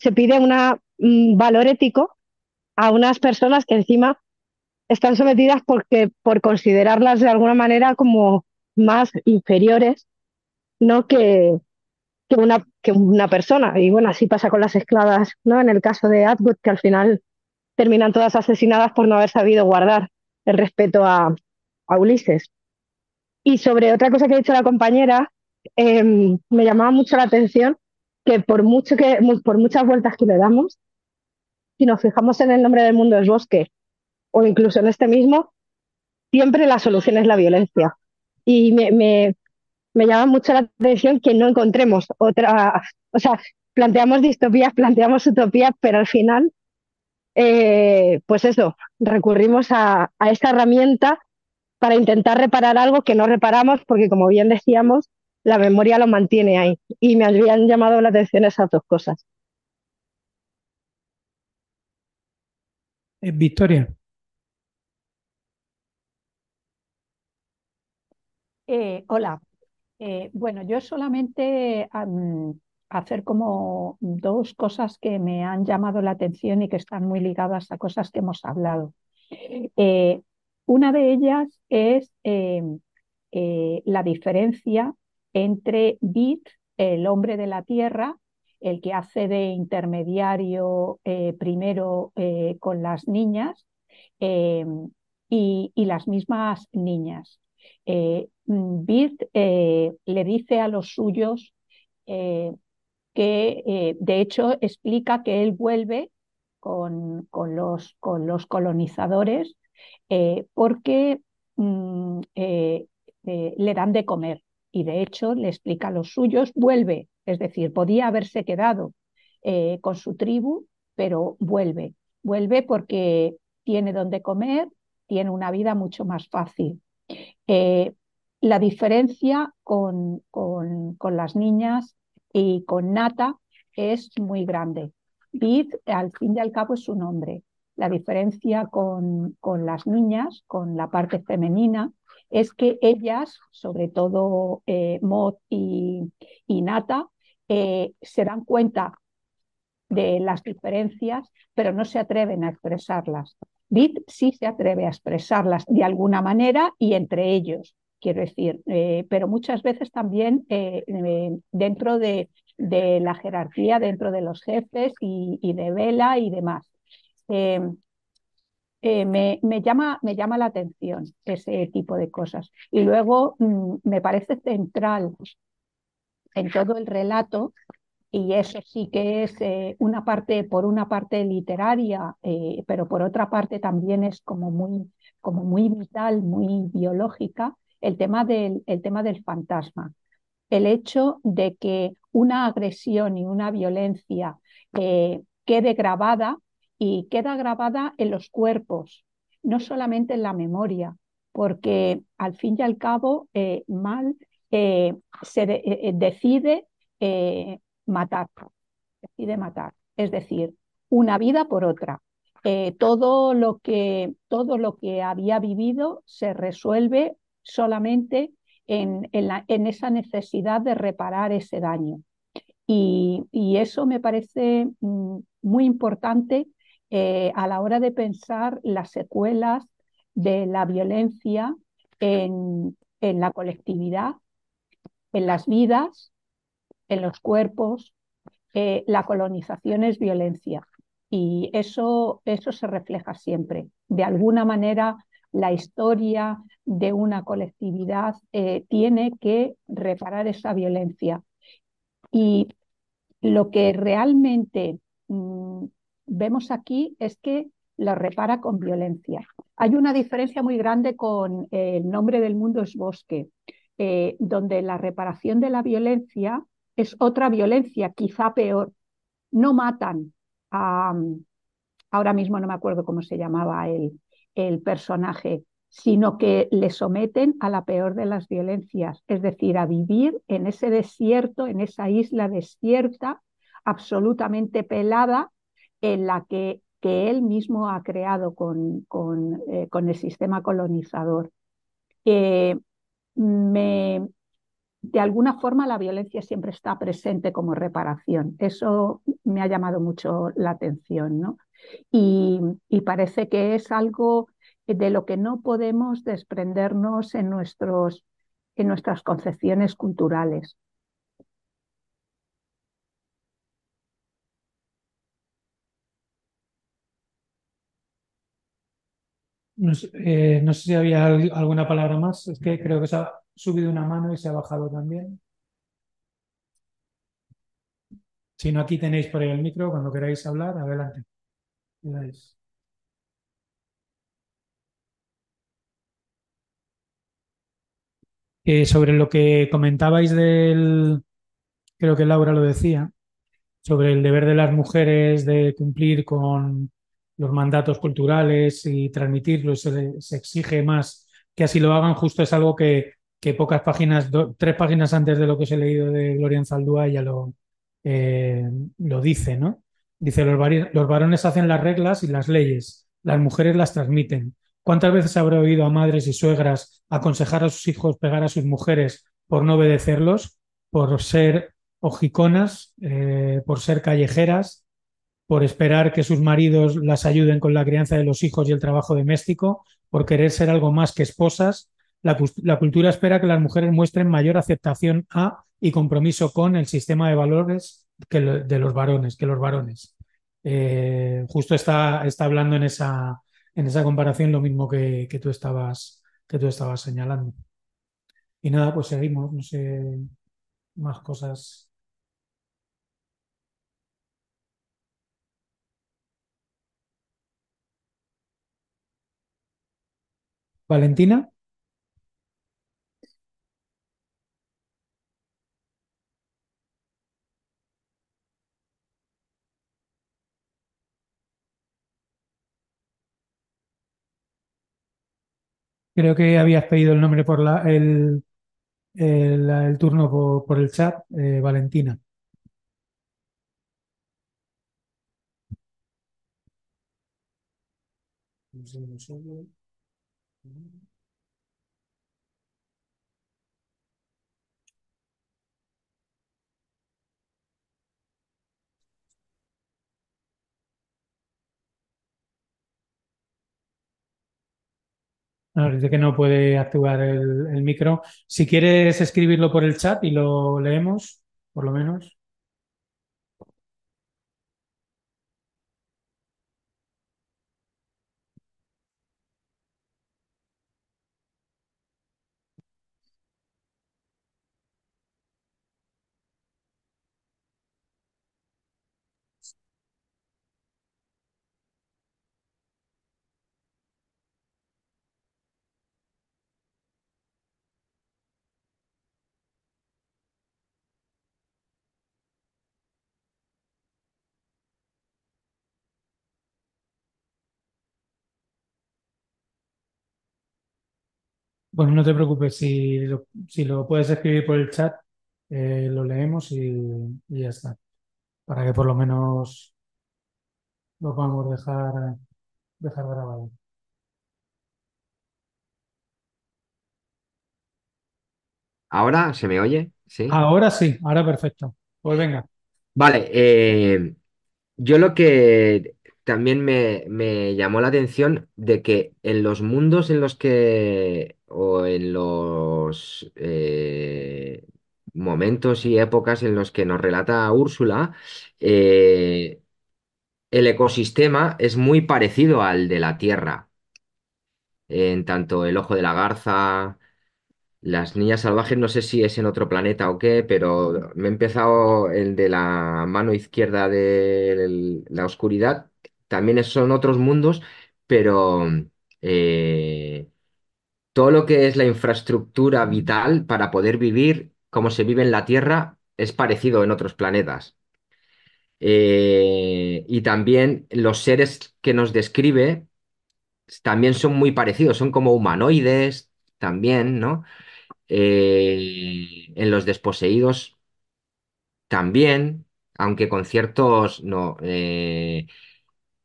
Speaker 5: se pide una, un valor ético a unas personas que encima están sometidas porque, por considerarlas de alguna manera como más inferiores ¿no? que, que, una, que una persona. Y bueno, así pasa con las esclavas, ¿no? En el caso de Atwood, que al final terminan todas asesinadas por no haber sabido guardar el respeto a, a Ulises. Y sobre otra cosa que ha dicho la compañera, eh, me llamaba mucho la atención que por, mucho que por muchas vueltas que le damos, si nos fijamos en el nombre del mundo es bosque o incluso en este mismo, siempre la solución es la violencia. Y me, me, me llama mucho la atención que no encontremos otra, o sea, planteamos distopías, planteamos utopías, pero al final eh, pues eso, recurrimos a, a esta herramienta para intentar reparar algo que no reparamos porque, como bien decíamos, la memoria lo mantiene ahí. Y me habían llamado la atención esas dos cosas.
Speaker 2: Eh, Victoria.
Speaker 6: Eh, hola. Eh, bueno, yo solamente um, hacer como dos cosas que me han llamado la atención y que están muy ligadas a cosas que hemos hablado. Eh, una de ellas es eh, eh, la diferencia entre Bit, el hombre de la tierra, el que hace de intermediario primero con las niñas y, y, las mismas niñas. Bit le dice a los suyos que eh, de hecho explica que él vuelve con, con, los, con los, colonizadores eh, porque mm, eh, le dan de comer y de hecho le explica a los suyos, vuelve, es decir, podía haberse quedado con su tribu, pero vuelve, vuelve porque tiene donde comer, tiene una vida mucho más fácil. la diferencia con, con las niñas y con Nata es muy grande. Bid, al fin y al cabo, es su nombre. La diferencia con, con las niñas, con la parte femenina, es que ellas, sobre todo eh, Mod y, Nata, eh, se dan cuenta de las diferencias, pero no se atreven a expresarlas. Vid sí se atreve a expresarlas de alguna manera y entre ellos, quiero decir, eh, pero muchas veces también eh, eh, dentro de, la jerarquía, dentro de los jefes y, de Vela y demás. Me, llama, me llama la atención ese tipo de cosas. Y luego mm, me parece central en todo el relato y eso sí que es una parte, por una parte literaria, pero por otra parte también es como muy, como muy vital, muy biológica, el tema del, el tema del fantasma. El hecho de que una agresión y una violencia eh, quede grabada y queda grabada en los cuerpos, no solamente en la memoria, porque al fin y al cabo Mal se decide matar, decide matar. Es decir, una vida por otra. Eh, todo, lo que, todo lo que había vivido se resuelve solamente en, en, esa necesidad de reparar ese daño. Y, eso me parece mm, muy importante eh, a la hora de pensar las secuelas de la violencia en, en la colectividad, en las vidas en los cuerpos, eh, la colonización es violencia y eso, eso se refleja siempre. De alguna manera, la historia de una colectividad eh, tiene que reparar esa violencia. Y lo que realmente mm, vemos aquí es que la repara con violencia. Hay una diferencia muy grande con el nombre del mundo es bosque, eh, donde la reparación de la violencia es otra violencia, quizá peor. No matan a, ahora mismo no me acuerdo cómo se llamaba el, el personaje, sino que le someten a la peor de las violencias, es decir, a vivir en ese desierto, en esa isla desierta, absolutamente pelada, en la que, que él mismo ha creado con, con, eh, con el sistema colonizador. Eh, me, de alguna forma la violencia siempre está presente como reparación. Eso me ha llamado mucho la atención, ¿no? Y, parece que es algo de lo que no podemos desprendernos en, nuestros, en nuestras concepciones culturales.
Speaker 2: No sé, eh, no sé, si había alguna palabra más. Es que creo que esa subido una mano y se ha bajado también. Si no, aquí tenéis por ahí el micro, cuando queráis hablar, adelante. Sobre lo que comentabais del, creo que Laura lo decía, sobre el deber de las mujeres de cumplir con los mandatos culturales y transmitirlos, se, se exige más que así lo hagan, justo es algo que que pocas páginas, tres páginas antes de lo que os he leído de Gloria Zaldúa ya lo, eh, lo dice, ¿no? Dice, los, los varones hacen las reglas y las leyes, las mujeres las transmiten. ¿Cuántas veces habrá oído a madres y suegras aconsejar a sus hijos pegar a sus mujeres por no obedecerlos, por ser ojiconas, eh, por ser callejeras, por esperar que sus maridos las ayuden con la crianza de los hijos y el trabajo doméstico, por querer ser algo más que esposas, la, cultura espera que las mujeres muestren mayor aceptación a y compromiso con el sistema de valores que de los varones, que los varones. Eh, justo está, está hablando en esa, en esa comparación lo mismo que, tú estabas, que tú estabas señalando. Y nada, pues seguimos, no sé, más cosas. Valentina. Creo que habías pedido el nombre por la, el, el, turno por, el chat, eh, Valentina. Nos dice que no puede activar el, el micro. Si quieres escribirlo por el chat y lo leemos, por lo menos. Bueno, no te preocupes, si lo, si lo puedes escribir por el chat, eh, lo leemos y, y ya está. Para que por lo menos lo podamos dejar, dejar grabado.
Speaker 7: ¿Ahora se me oye? Sí.
Speaker 2: Ahora sí, ahora perfecto. Pues venga.
Speaker 7: Vale, eh, yo lo que también me, me llamó la atención de que en los mundos en los que, o en los eh, momentos y épocas en los que nos relata Úrsula, eh, el ecosistema es muy parecido al de la Tierra. En tanto el ojo de la garza, las niñas salvajes, no sé si es en otro planeta o qué, pero me he empezado el de la mano izquierda de la oscuridad. También son otros mundos, pero eh, todo lo que es la infraestructura vital para poder vivir como se vive en la Tierra es parecido en otros planetas. Eh, y también los seres que nos describe también son muy parecidos, son como humanoides también, ¿no? Eh, en los desposeídos también, aunque con ciertos no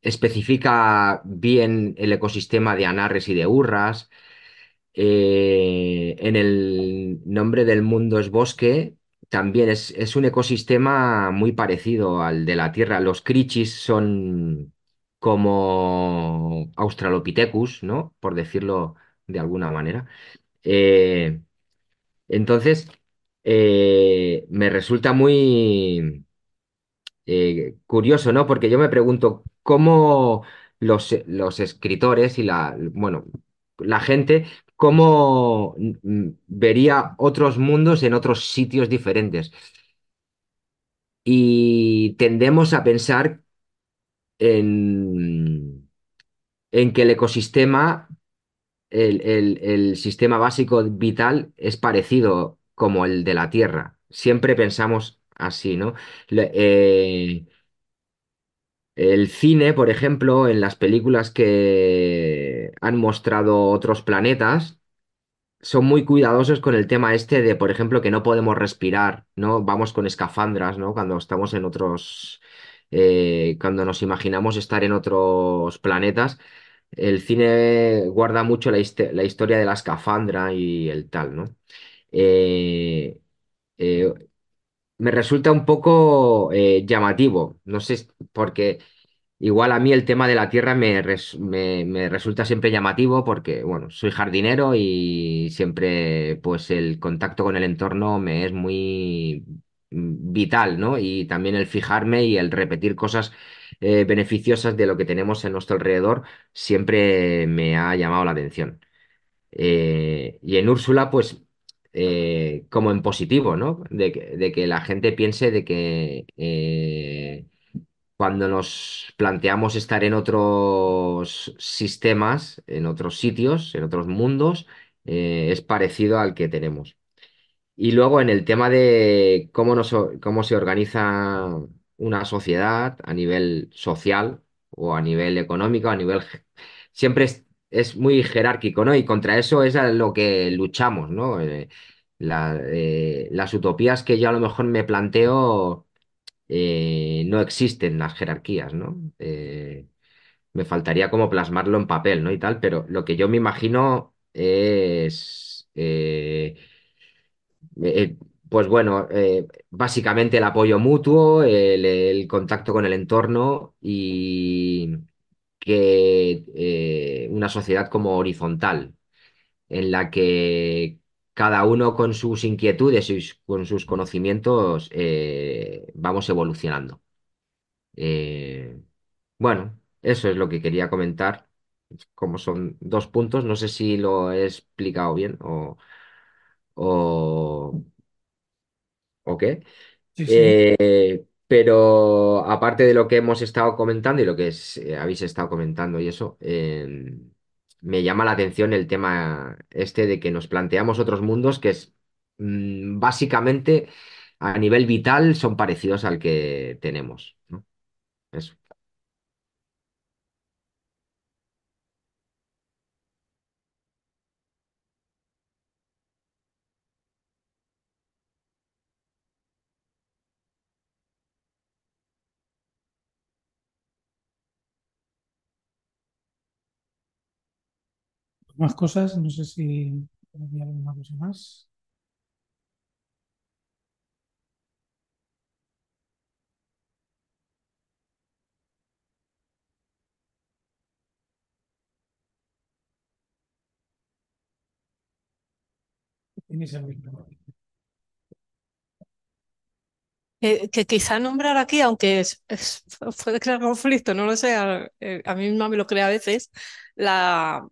Speaker 7: especifica bien el ecosistema de Anarres y de Urras. Eh, en el nombre del mundo es bosque, también es, es un ecosistema muy parecido al de la Tierra. Los crichis son como Australopithecus, ¿no? Por decirlo de alguna manera. Eh, entonces, eh, me resulta muy curioso, ¿no? Porque yo me pregunto cómo los, los escritores y la, bueno, la gente, cómo vería otros mundos en otros sitios diferentes. Y tendemos a pensar en, en que el ecosistema el, el- el sistema básico vital es parecido como el de la Tierra. Siempre pensamos así, ¿no? Eh, el cine, por ejemplo, en las películas que han mostrado otros planetas, son muy cuidadosos con el tema este de, por ejemplo, que no podemos respirar, ¿no? Vamos con escafandras, ¿no? Cuando estamos en otros, eh, cuando nos imaginamos estar en otros planetas, el cine guarda mucho la, historia de la escafandra y el tal, ¿no? Eh, eh, me resulta un poco eh, llamativo, no sé, porque igual a mí el tema de la tierra me, me, me resulta siempre llamativo porque, bueno, soy jardinero y siempre, pues, el contacto con el entorno me es muy vital, ¿no? Y también el fijarme y el repetir cosas eh, beneficiosas de lo que tenemos en nuestro alrededor siempre me ha llamado la atención. Eh, y en Úrsula, pues, eh, como en positivo, ¿no? De que, de que la gente piense de que eh, cuando nos planteamos estar en otros sistemas, en otros sitios, en otros mundos, eh, es parecido al que tenemos. Y luego en el tema de cómo, nos, cómo se organiza una sociedad a nivel social o a nivel económico, a nivel... Siempre es, es muy jerárquico, ¿no? Y contra eso es a lo que luchamos, ¿no? Eh, eh, las utopías que yo a lo mejor me planteo, eh, no existen las jerarquías, ¿no? Me faltaría como plasmarlo en papel, ¿no? Y tal, pero lo que yo me imagino es... pues bueno, básicamente el apoyo mutuo, el, el contacto con el entorno y que eh, una sociedad como horizontal. en la que cada uno con sus inquietudes y con sus conocimientos eh, vamos evolucionando. Eh, bueno, eso es lo que quería comentar. Como son dos puntos, no sé si lo he explicado bien o, o, o qué.
Speaker 2: Sí, sí.
Speaker 7: Eh, pero aparte de lo que hemos estado comentando y lo que es- eh, habéis estado comentando y eso, eh, me llama la atención el tema este de que nos planteamos otros mundos que es mm, básicamente a nivel vital son parecidos al que tenemos, ¿no? Eso.
Speaker 2: Más cosas, no sé si había alguna cosa más.
Speaker 3: Que, quizá nombrar aquí, aunque es- puede crear conflicto, no lo sé, a, eh, a mí misma me lo crea a veces, la,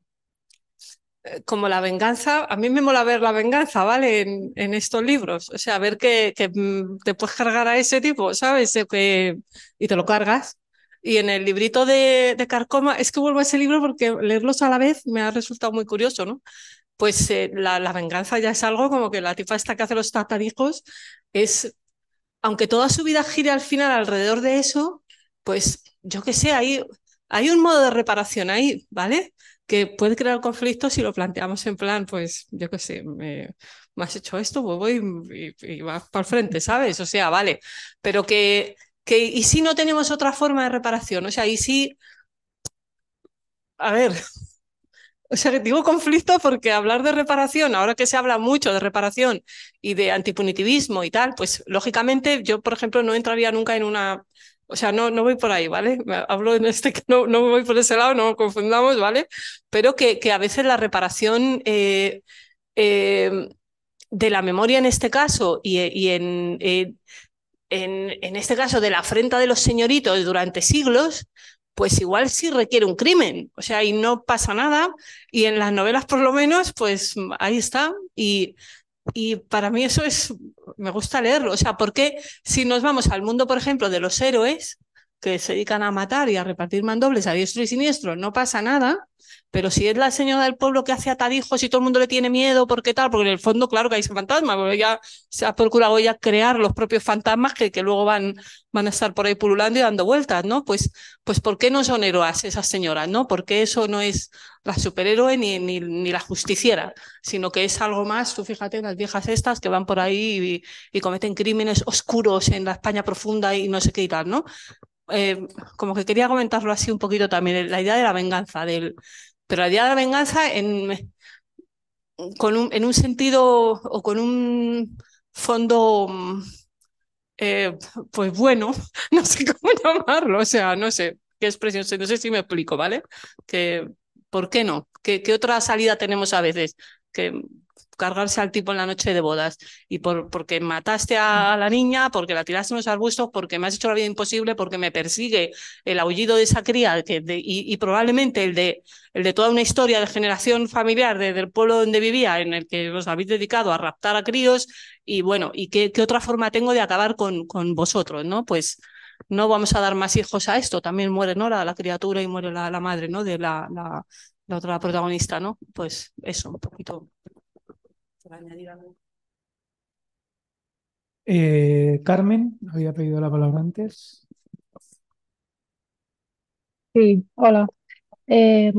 Speaker 3: como la venganza, a mí me mola ver la venganza, ¿vale? En, estos libros, o sea, ver que, que mm, te puedes cargar a ese tipo, ¿sabes? Que, y te lo cargas. Y en el librito de, de Carcoma, es que vuelvo a ese libro porque leerlos a la vez me ha resultado muy curioso, ¿no? Pues eh, la, la venganza ya es algo como que la tipa esta que hace los tatarijos es aunque toda su vida gire al final alrededor de eso, pues yo qué sé, hay, hay un modo de reparación ahí, ¿vale? Que puede crear conflictos si lo planteamos en plan, pues yo qué sé, me, has hecho esto, pues voy y, y vas para el frente, ¿sabes? O sea, vale, pero que, que, ¿y si no tenemos otra forma de reparación? O sea, ¿y si, a ver, [laughs] o sea, digo conflicto porque hablar de reparación, ahora que se habla mucho de reparación y de antipunitivismo y tal, pues lógicamente yo, por ejemplo, no entraría nunca en una... O sea, no, no voy por ahí, ¿vale? Hablo en este [laughs] no, no voy por ese lado, no confundamos, ¿vale? Pero que, que a veces la reparación eh, eh, de la memoria en este caso y, y en, eh, en, en este caso de la afrenta de los señoritos durante siglos, pues igual sí requiere un crimen, o sea, y no pasa nada, y en las novelas por lo menos, pues ahí está, y, y para mí eso es, me gusta leerlo, o sea, porque si nos vamos al mundo, por ejemplo, de los héroes que se dedican a matar y a repartir mandobles a diestro y siniestro, no pasa nada, pero si es la señora del pueblo que hace atadijos y todo el mundo le tiene miedo, ¿por qué tal? Porque en el fondo, claro que hay ese fantasma, porque ella se ha procurado ella crear los propios fantasmas que, luego van, van a estar por ahí pululando y dando vueltas, ¿no? Pues, pues ¿por qué no son héroas esas señoras, ¿no? Porque eso no es la superhéroe ni, ni, ni la justiciera, sino que es algo más, tú fíjate, las viejas estas que van por ahí y, y cometen crímenes oscuros en la España profunda y no sé qué y tal, ¿no? Eh, como que quería comentarlo así un poquito también, la idea de la venganza, del, pero la idea de la venganza en, con un, en un sentido o con un fondo, eh, pues bueno, [laughs] no sé cómo [laughs] llamarlo, o sea, no sé qué expresión, no sé si me explico, ¿vale? Que, ¿Por qué no? ¿Qué, qué otra salida tenemos a veces? Que cargarse al tipo en la noche de bodas y por, porque mataste a la niña, porque la tiraste en los arbustos, porque me has hecho la vida imposible, porque me persigue el aullido de esa cría y, probablemente el de, el de toda una historia de generación familiar de, del pueblo donde vivía, en el que os habéis dedicado a raptar a críos y bueno, ¿y qué, otra forma tengo de acabar con, con vosotros? ¿no? Pues no vamos a dar más hijos a esto, también muere ¿no? la, criatura y muere la, la madre ¿no? de la, la, la otra protagonista, ¿no? Pues eso, un poquito añadir algo.
Speaker 2: Eh, Carmen, había pedido la palabra antes.
Speaker 6: Sí, hola. Eh,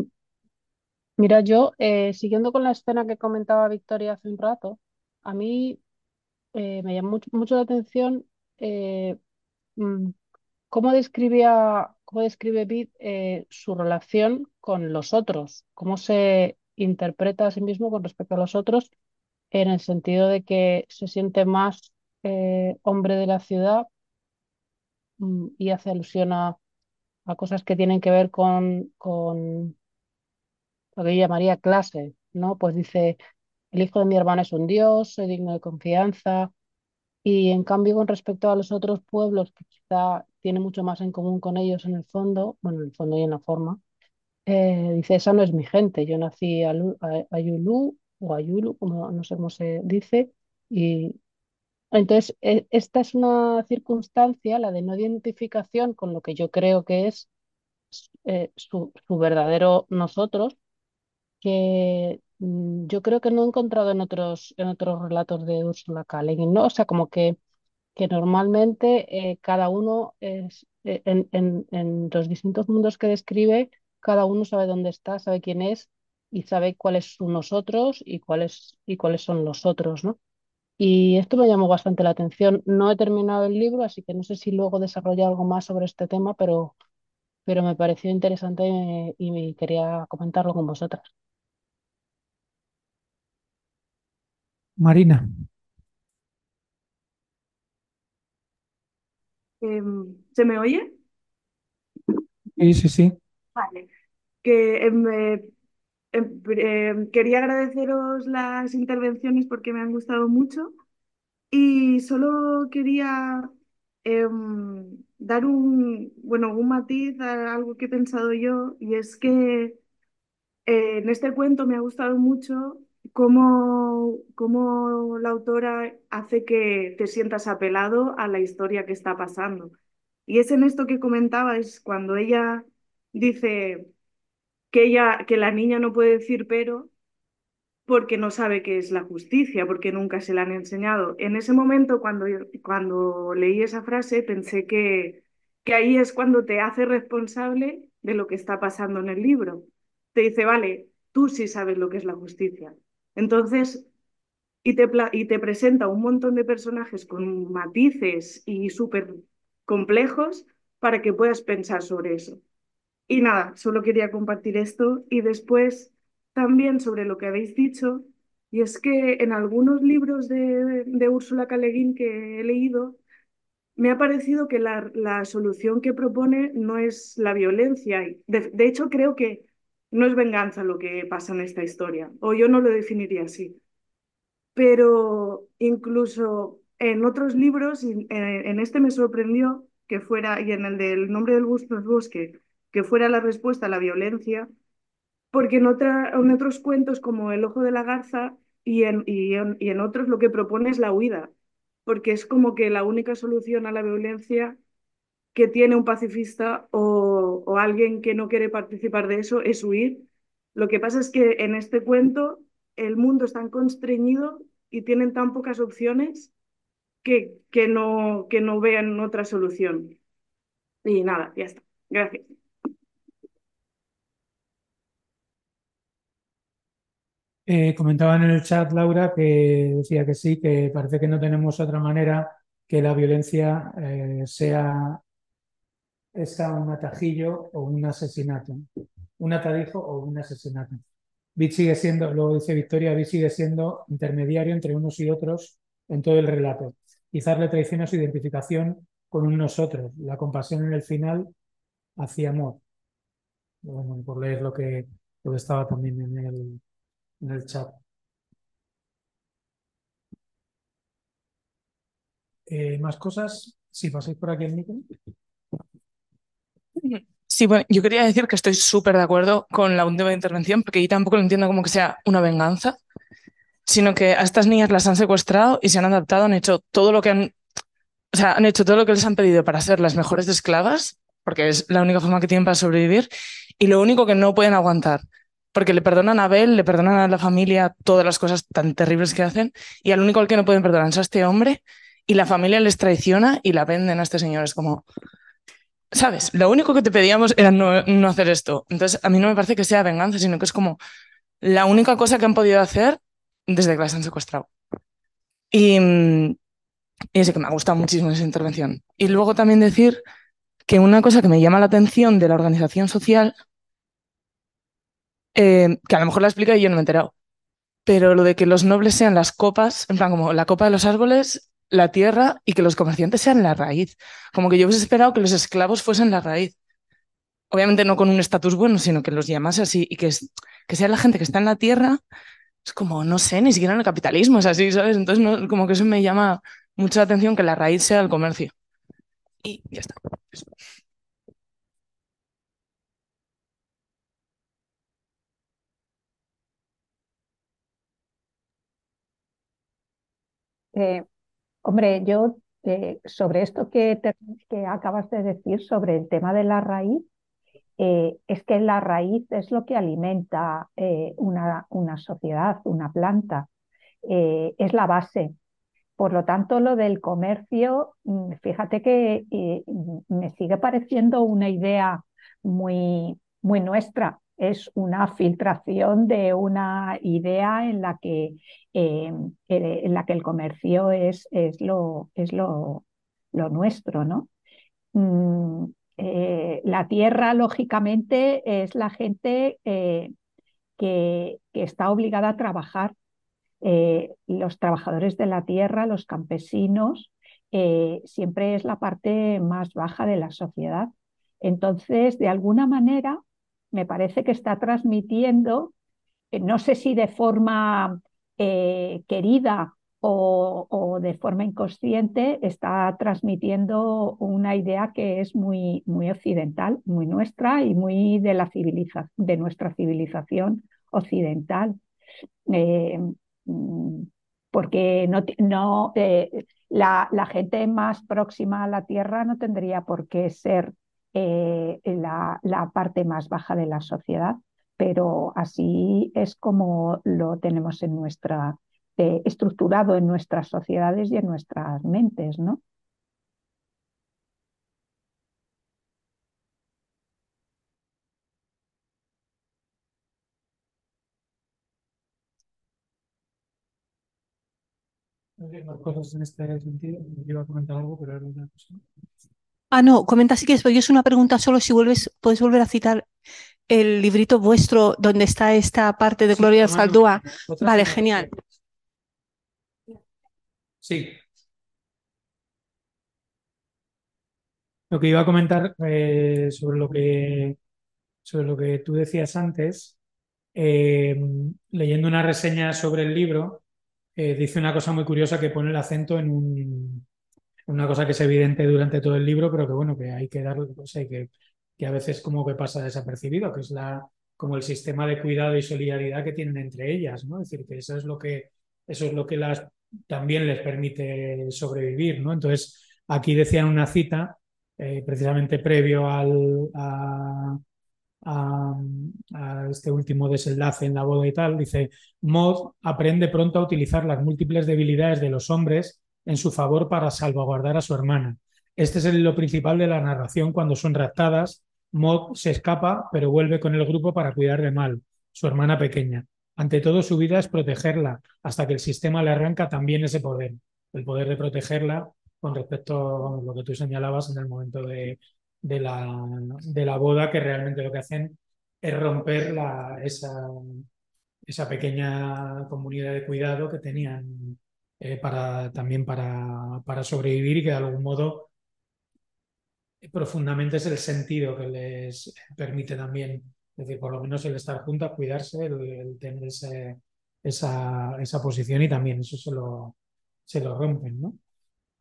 Speaker 6: mira, yo, eh, siguiendo con la escena que comentaba Victoria hace un rato, a mí eh, me llamó mucho, mucho la atención mmm, cómo describía, cómo describe Vid su relación con los otros, cómo se interpreta a sí mismo con respecto a los otros en el sentido de que se siente más eh, hombre de la ciudad mm, y hace alusión a, a, cosas que tienen que ver con, con lo que yo llamaría clase,
Speaker 8: ¿no? Pues dice, el hijo de mi hermana es un dios, soy digno de confianza. Y en cambio, con respecto a los otros pueblos, que quizá tiene mucho más en común con ellos en el fondo, bueno, en el fondo y en la forma, eh, dice, esa no es mi gente, yo nací a Ayulu o Ayulu, como no sé cómo se dice, y entonces e, esta es una circunstancia, la de no identificación con lo que yo creo que es eh, su, su verdadero nosotros, que mm, yo creo que no he encontrado en otros, en otros relatos de Ursula K. Le ¿no? O sea, como que, que normalmente eh, cada uno es, eh, en, en, en los distintos mundos que describe, cada uno sabe dónde está, sabe quién es y sabe cuáles son nosotros y cuáles, y cuáles son los otros, ¿no? Y esto me llamó bastante la atención. No he terminado el libro, así que no sé si luego desarrolla algo más sobre este tema, pero, pero me pareció interesante y, y quería comentarlo con vosotras.
Speaker 2: Marina.
Speaker 9: Em, ¿se me oye?
Speaker 2: Sí, sí, sí.
Speaker 9: Vale. Que em, eh, quería agradeceros las intervenciones porque me han gustado mucho y solo quería em, dar un, bueno, un matiz a algo que he pensado yo y es que eh, en este cuento me ha gustado mucho cómo, cómo la autora hace que te sientas apelado a la historia que está pasando. Y es en esto que comentaba, es cuando ella dice que ella, que la niña no puede decir pero porque no sabe qué es la justicia, porque nunca se la han enseñado. En ese momento, cuando, cuando leí esa frase, pensé que, que ahí es cuando te hace responsable de lo que está pasando en el libro. Te dice, vale, tú sí sabes lo que es la justicia. Entonces, y te, y te presenta un montón de personajes con matices y súper complejos para que puedas pensar sobre eso. Y nada, solo quería compartir esto y después también sobre lo que habéis dicho, y es que en algunos libros de, de Úrsula K. que he leído, me ha parecido que la, la, solución que propone no es la violencia. De, de, hecho, creo que no es venganza lo que pasa en esta historia, o yo no lo definiría así. Pero incluso en otros libros, en, en este me sorprendió que fuera, y en el del nombre del bosque, que fuera la respuesta a la violencia, porque en, otros cuentos como El ojo de la garza y en, otros lo que propone es la huida, porque es como que la única solución a la violencia que tiene un pacifista o, alguien que no quiere participar de eso es huir. Lo que pasa es que en este cuento el mundo es tan constreñido y tienen tan pocas opciones que, que, no, que no vean otra solución. Y nada, ya está. Gracias.
Speaker 2: Eh, comentaba en el chat Laura que decía que sí, que parece que no tenemos otra manera que la violencia eh, sea, sea un atajillo o un asesinato, un atadijo o un asesinato. Bit sigue siendo, luego dice Victoria, Bit sigue siendo intermediario entre unos y otros en todo el relato. Quizás le traiciona su identificación con un nosotros, la compasión en el final hacia amor. Bueno, por leer lo que, lo que estaba también en el, en el chat. Eh, ¿Más cosas? Si pasáis por aquí el micro.
Speaker 10: Sí, bueno, yo quería decir que estoy súper de acuerdo con la última intervención, porque yo tampoco lo entiendo como que sea una venganza, sino que a estas niñas las han secuestrado y se han adaptado, han hecho todo lo que han, o sea, han hecho todo lo que les han pedido para ser las mejores esclavas, porque es la única forma que tienen para sobrevivir, y lo único que no pueden aguantar porque le perdonan a Abel, le perdonan a la familia todas las cosas tan terribles que hacen, y al único al que no pueden perdonar es a este hombre, y la familia les traiciona y la venden a este señor. Es como, ¿sabes? Lo único que te pedíamos era no, no hacer esto. Entonces, a mí no me parece que sea venganza, sino que es como la única cosa que han podido hacer desde que las han secuestrado. Y, y así que me ha gustado muchísimo esa intervención. Y luego también decir que una cosa que me llama la atención de la organización social eh, que a lo mejor la explica y yo no me he enterado. Pero lo de que los nobles sean las copas, en plan como la copa de los árboles, la tierra y que los comerciantes sean la raíz. Como que yo hubiese esperado que los esclavos fuesen la raíz. Obviamente no con un estatus bueno, sino que los llamase así y que que sea la gente que está en la tierra, es como, no sé, ni siquiera en el capitalismo es así, ¿sabes? Entonces, como que eso me llama mucho la atención que la raíz sea el comercio. Y ya está.
Speaker 6: Eh, hombre, yo eh, sobre esto que, acabas de decir, sobre el tema de la raíz, eh, es que la raíz es lo que alimenta una, una sociedad, una planta, es la base. Por lo tanto, lo del comercio, mm, fíjate que mm, me sigue pareciendo una idea muy, muy nuestra. Es una filtración de una idea en la que, eh, eh, en la que el comercio es, es lo, es lo, lo nuestro, ¿no? Mm, eh, la tierra, lógicamente, es la gente que, que está obligada a trabajar los trabajadores de la tierra, los campesinos, siempre es la parte más baja de la sociedad. Entonces, de alguna manera, me parece que está transmitiendo, eh, no sé si de forma eh, querida o, o de forma inconsciente, está transmitiendo una idea que es muy, muy occidental, muy nuestra y muy de, la civiliza de nuestra civilización occidental. Eh, mm, porque no, no, la, la gente más próxima a la Tierra no tendría por qué ser eh, la, la parte más baja de la sociedad, pero así es como lo tenemos en nuestra, eh, estructurado en nuestras sociedades y en nuestras mentes, ¿no?
Speaker 2: Más cosas en este sentido. Iba a comentar algo, pero era una cosa.
Speaker 3: Ah, no, comenta si quieres, pero yo es una pregunta solo si vuelves, puedes volver a citar el librito vuestro donde está esta parte de
Speaker 2: Sí,
Speaker 3: Gloria Saldúa. Vale, genial.
Speaker 2: Sí. Lo que iba a comentar eh, sobre lo que, sobre lo que tú decías antes, eh, leyendo una reseña sobre el libro, eh, dice una cosa muy curiosa que pone el acento en un, una cosa que es evidente durante todo el libro, pero que bueno, que hay que darle, o sea, que, que a veces como que pasa desapercibido, que es la, como el sistema de cuidado y solidaridad que tienen entre ellas, ¿no? Es decir, que eso es lo que, eso es lo que las también les permite sobrevivir, ¿no? Entonces, aquí decían una cita, eh, precisamente previo al, a, este último desenlace en la boda y tal, dice, Maud aprende pronto a utilizar las múltiples debilidades de los hombres en su favor para salvaguardar a su hermana. Este es lo principal de la narración cuando son raptadas. Maud se escapa, pero vuelve con el grupo para cuidar de Mal, su hermana pequeña. Ante todo, su vida es protegerla, hasta que el sistema le arranca también ese poder, el poder de protegerla con respecto a lo que tú señalabas en el momento de, la, de la boda, que realmente lo que hacen es romper esa, esa pequeña comunidad de cuidado que tenían eh, para, también para, para sobrevivir y que de algún modo eh, profundamente es el sentido que les permite también, es decir, por lo menos el estar juntas, cuidarse, el, tener ese- esa, esa posición y también eso se lo, se lo rompen, ¿no?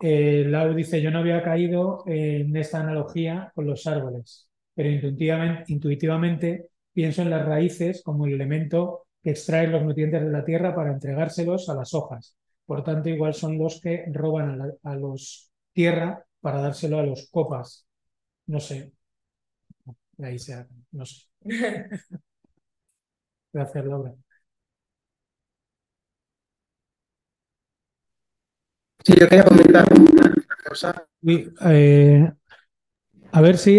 Speaker 2: Eh, Lau dice, yo no había caído en esta analogía con los árboles, pero intuitivamente, intuitivamente pienso en las raíces como el elemento que extrae los nutrientes de la tierra para entregárselos a las hojas. Por tanto, igual son los que roban a, la- a los tierra para dárselo a los copas. No sé. Ahí sea, no sé. [laughs] Gracias, Laura.
Speaker 11: Sí, yo quería comentar una cosa.
Speaker 2: Uy, eh, a ver si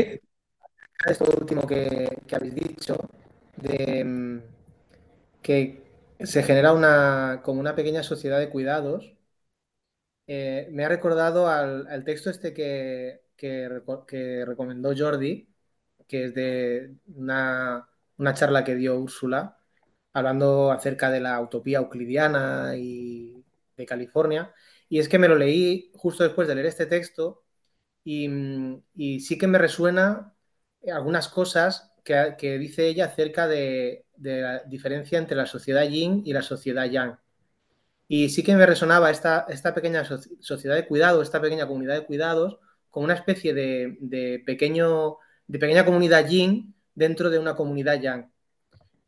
Speaker 11: Esto último que, que habéis dicho, de mm, que se genera una, como una pequeña sociedad de cuidados, eh, me ha recordado al, al texto este que, que, reco- que recomendó Jordi, que es de una, una charla que dio Úrsula, hablando acerca de la utopía euclidiana y de California. Y es que me lo leí justo después de leer este texto y, y sí que me resuena algunas cosas que, que dice ella acerca de, de la diferencia entre la sociedad yin y la sociedad yang. Y sí que me resonaba esta, esta pequeña sociedad de cuidados, esta pequeña comunidad de cuidados, como una especie de, de, pequeño, de pequeña comunidad yin dentro de una comunidad yang.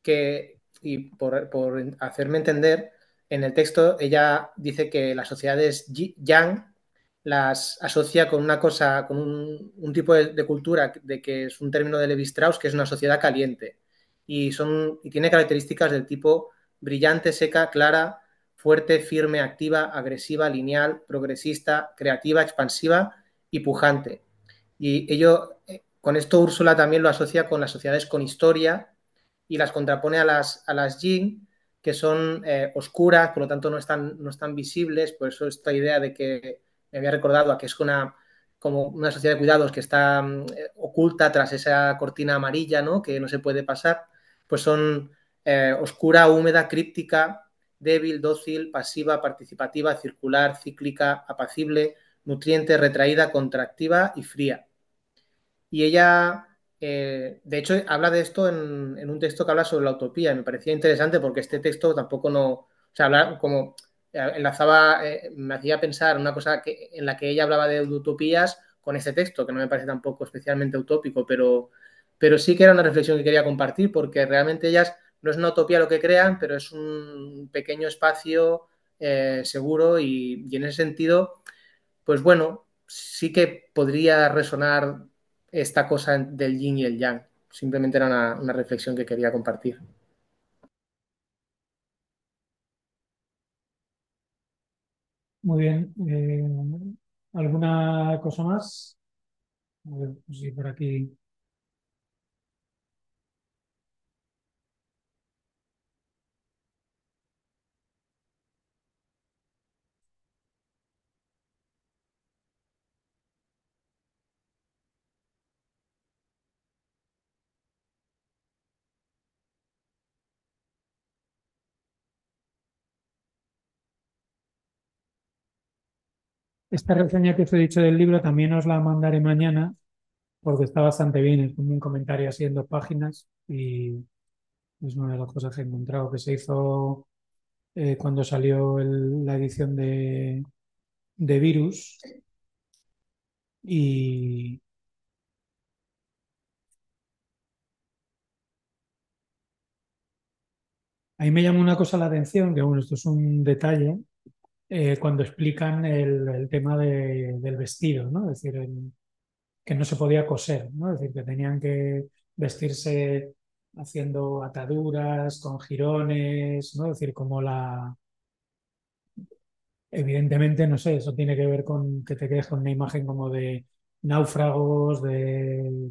Speaker 11: Que, y por, por hacerme entender, en el texto ella dice que las sociedades yang las asocia con una cosa, con un, tipo de, de, cultura de que es un término de Levi Strauss, que es una sociedad caliente. Y, son, y tiene características del tipo brillante, seca, clara, fuerte, firme, activa, agresiva, lineal, progresista, creativa, expansiva y pujante. Y ello, eh, con esto Úrsula también lo asocia con las sociedades con historia y las contrapone a las, a las yin, que son eh, oscuras, por lo tanto no están, no están visibles, por eso esta idea de que me había recordado a que es una, como una sociedad de cuidados que está eh, oculta tras esa cortina amarilla, ¿no? que no se puede pasar, pues son eh, oscura, húmeda, críptica, débil, dócil, pasiva, participativa, circular, cíclica, apacible, nutriente, retraída, contractiva y fría. Y ella, eh, de hecho, habla de esto en, en, un texto que habla sobre la utopía. Me parecía interesante porque este texto tampoco no, o sea, habla como enlazaba, eh, me hacía pensar una cosa que, en la que ella hablaba de utopías con este texto, que no me parece tampoco especialmente utópico, pero, pero sí que era una reflexión que quería compartir, porque realmente ellas no es una utopía lo que crean, pero es un pequeño espacio eh, seguro y, en ese sentido, pues bueno, sí que podría resonar esta cosa del yin y el yang. Simplemente era una, una reflexión que quería compartir.
Speaker 2: Muy bien. Eh, ¿Alguna cosa más? A ver, pues sí, por aquí. Esta reseña que os he dicho del libro también os la mandaré mañana porque está bastante bien, es como un comentario así en dos páginas y es una de las cosas que he encontrado que se hizo eh, cuando salió la edición de, de Virus. Y ahí me llama una cosa la atención, que bueno, esto es un detalle, eh, cuando explican el, el tema de, del vestido, ¿no? Es decir, que no se podía coser, ¿no? Es decir, que tenían que vestirse haciendo ataduras, con jirones, ¿no? Es decir, como la... Evidentemente, no sé, eso tiene que ver con que te quedes con una imagen como de náufragos, de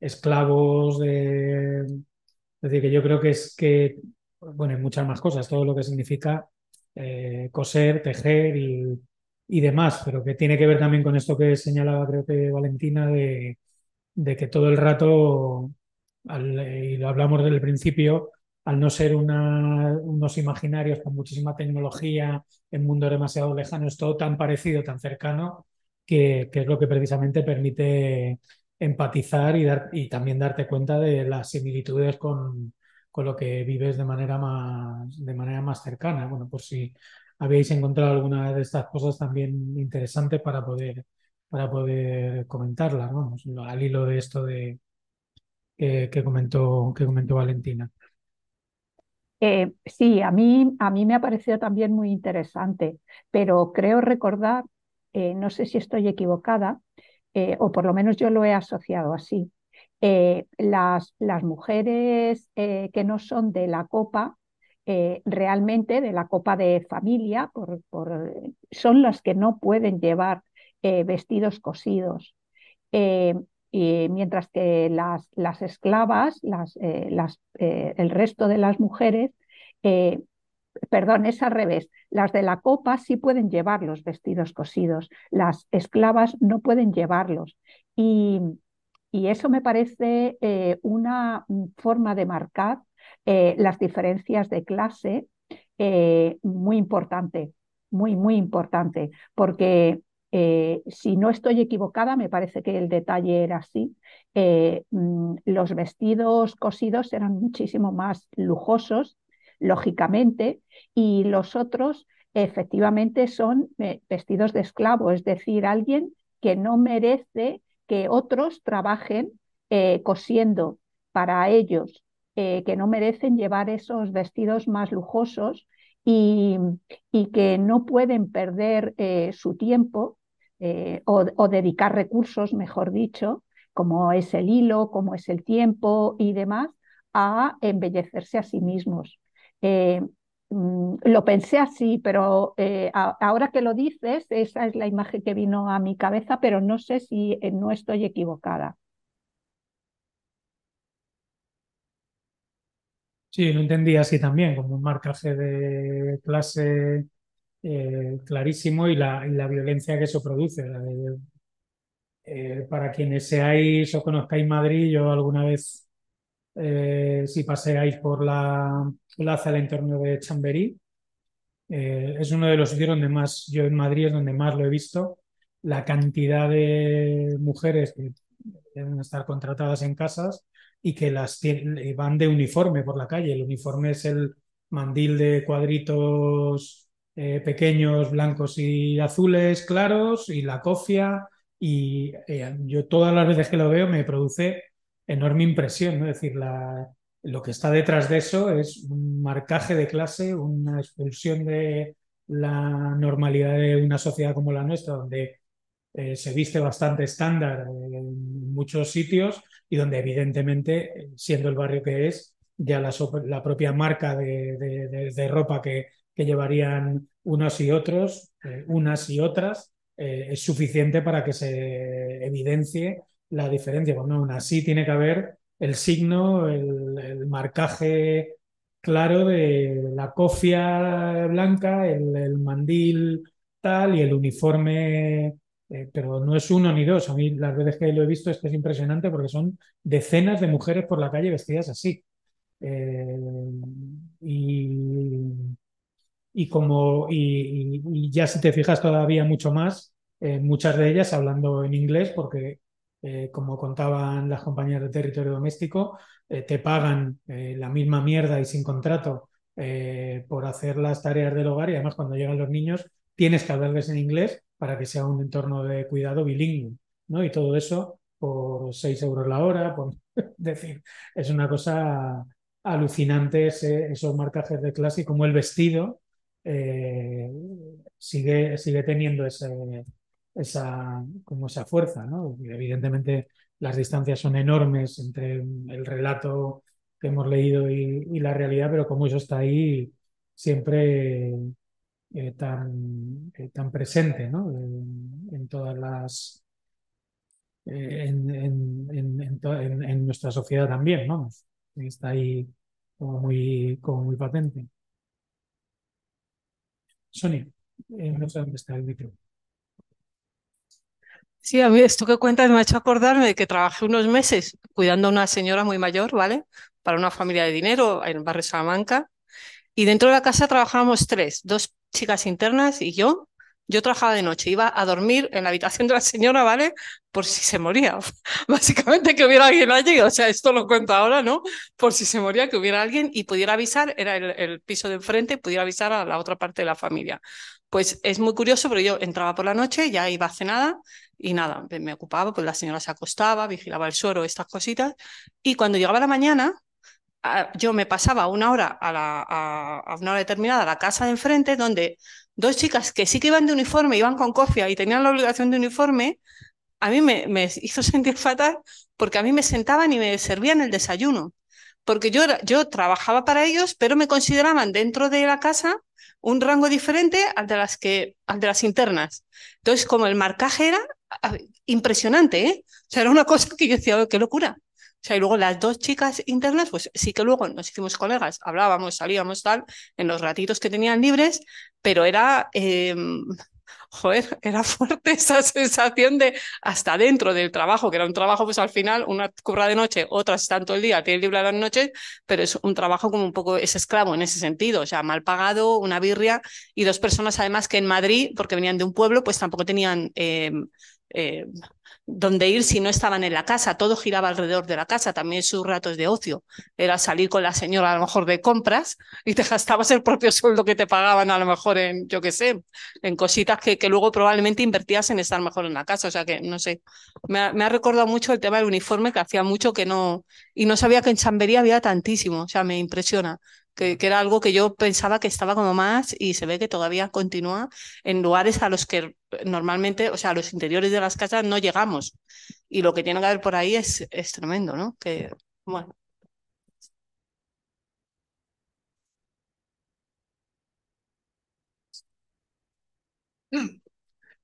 Speaker 2: esclavos, de... Es decir, que yo creo que es que, bueno, hay muchas más cosas, todo lo que significa eh, coser, tejer y, y, demás, pero que tiene que ver también con esto que señalaba creo que Valentina de, de que todo el rato, al, y lo hablamos desde el principio, al no ser unos imaginarios con muchísima tecnología en mundos demasiado lejanos, todo tan parecido, tan cercano, que, que es lo que precisamente permite empatizar y, dar, y también darte cuenta de las similitudes con, con lo que vives de manera más, de manera más cercana. Bueno, por si habéis encontrado alguna de estas cosas también interesante para poder, para poder comentarlas, vamos, al hilo de esto de, que, que, comentó, que comentó Valentina.
Speaker 6: Eh, sí, a mí, a mí me ha parecido también muy interesante, pero creo recordar, eh, no sé si estoy equivocada, eh, o por lo menos yo lo he asociado así, eh, las, las, mujeres eh, que no son de la copa, eh, realmente de la copa de familia, son las que no pueden llevar vestidos cosidos. Y mientras que las, las esclavas, las, las, el resto de las mujeres, perdón, es al revés, las de la copa sí pueden llevar los vestidos cosidos, las esclavas no pueden llevarlos. Y, y eso me parece eh, una forma de marcar eh, las diferencias de clase eh, muy importante, muy, muy importante, porque si no estoy equivocada, me parece que el detalle era así. Mm, los vestidos cosidos eran muchísimo más lujosos, lógicamente, y los otros efectivamente son vestidos de esclavo, es decir, alguien que no merece que otros trabajen cosiendo para ellos, que no merecen llevar esos vestidos más lujosos y, que no pueden perder su tiempo eh, o, dedicar recursos, mejor dicho, como es el hilo, como es el tiempo y demás, a embellecerse a sí mismos. Eh, lo pensé así, pero eh, ahora que lo dices, esa es la imagen que vino a mi cabeza, pero no sé si no estoy equivocada.
Speaker 2: Sí, lo entendí así también, como un marcaje de clase eh, clarísimo y la, violencia que eso produce. Eh, para quienes seáis o conozcáis Madrid, yo alguna vez, eh, si paseáis por la plaza del entorno de Chamberí, es uno de los sitios donde más, yo en Madrid es donde más lo he visto, la cantidad de mujeres que deben estar contratadas en casas y que las van de uniforme por la calle. El uniforme es el mandil de cuadritos eh, pequeños blancos y azules claros y la cofia y eh, yo todas las veces que lo veo me produce enorme impresión, ¿no? es decir, lo que está detrás de eso es un marcaje de clase, una expulsión de la normalidad de una sociedad como la nuestra, donde eh, se viste bastante estándar en muchos sitios y donde evidentemente, siendo el barrio que es, ya la, propia marca de, ropa que, que llevarían unos y otros, eh, unas y otras, eh, es suficiente para que se evidencie la diferencia. Bueno, aún así tiene que haber el signo, el, marcaje claro de la cofia blanca, el, mandil tal y el uniforme, eh, pero no es uno ni dos. A mí las veces que lo he visto es que es impresionante porque son decenas de mujeres por la calle vestidas así. y y, como, y, ya si te fijas todavía mucho más, eh, muchas de ellas hablando en inglés, porque eh, como contaban las compañías de territorio doméstico, eh, te pagan la misma mierda y sin contrato por hacer las tareas del hogar y además cuando llegan los niños tienes que hablarles en inglés para que sea un entorno de cuidado bilingüe, ¿no? Y todo eso por 6 euros la hora, por [laughs] decir, es una cosa alucinante esos marcajes de clase y como el vestido eh, sigue, sigue teniendo ese, esa, como esa fuerza. ¿no? Evidentemente las distancias son enormes entre el relato que hemos leído y, la realidad, pero como eso está ahí siempre eh, tan, eh, tan presente ¿no? en, todas las... En, en, nuestra sociedad también, ¿no? Está ahí como muy, como muy patente. Sonia, eh, no sé dónde está el micro.
Speaker 3: Sí, a mí esto que cuentas me ha hecho acordarme de que trabajé unos meses cuidando a una señora muy mayor, ¿vale? Para una familia de dinero en el barrio Salamanca. Y dentro de la casa trabajábamos tres, dos chicas internas y yo, yo trabajaba de noche, iba a dormir en la habitación de la señora, ¿vale? Por si se moría. [laughs] Básicamente que hubiera alguien allí, o sea, esto lo cuento ahora, ¿no? Por si se moría, que hubiera alguien y pudiera avisar, era el, piso de enfrente, pudiera avisar a la otra parte de la familia. Pues es muy curioso, pero yo entraba por la noche, ya iba cenada y nada, me ocupaba, pues la señora se acostaba, vigilaba el suero, estas cositas, y cuando llegaba la mañana, yo me pasaba una hora a, la, a, hora determinada a la casa de enfrente, donde dos chicas que sí que iban de uniforme, iban con cofia y tenían la obligación de uniforme, a mí me, me [laughs] hizo sentir fatal porque a mí me sentaban y me servían el desayuno. Porque yo, yo trabajaba para ellos, pero me consideraban dentro de la casa un rango diferente al de las, que, al de las internas. Entonces, como el marcaje era impresionante, ¿eh? O sea, era una cosa que yo decía, oh, qué locura. O sea, y luego las dos chicas internas, pues sí que luego nos hicimos colegas, hablábamos, salíamos tal, en los ratitos que tenían libres, pero era, em, joder, [laughs] era fuerte esa sensación de hasta dentro del trabajo, que era un trabajo, pues al final, una curra de noche, otras todo el día, tiene libre a las noches, pero es un trabajo como un poco, es esclavo en ese sentido, o sea, mal pagado, una birria, y dos personas además que en Madrid, porque venían de un pueblo, pues tampoco tenían... Eh, eh, donde ir si no estaban en la casa. Todo giraba alrededor de la casa, también sus ratos de ocio. Era salir con la señora a lo mejor de compras y te [laughs] gastabas el propio sueldo que te pagaban a lo mejor en, yo qué sé, en cositas que, que, luego probablemente invertías en estar mejor en la casa. O sea que, no sé, me ha, me ha recordado mucho el tema del uniforme que hacía mucho que no, y no sabía que en Chambería había tantísimo. O sea, me impresiona que, que, era algo que yo pensaba que estaba como más y se ve que todavía continúa en lugares a los que normalmente, o sea, a los interiores de las casas no llegamos. Y lo que tiene que haber por ahí es, es tremendo, ¿no? Que, bueno.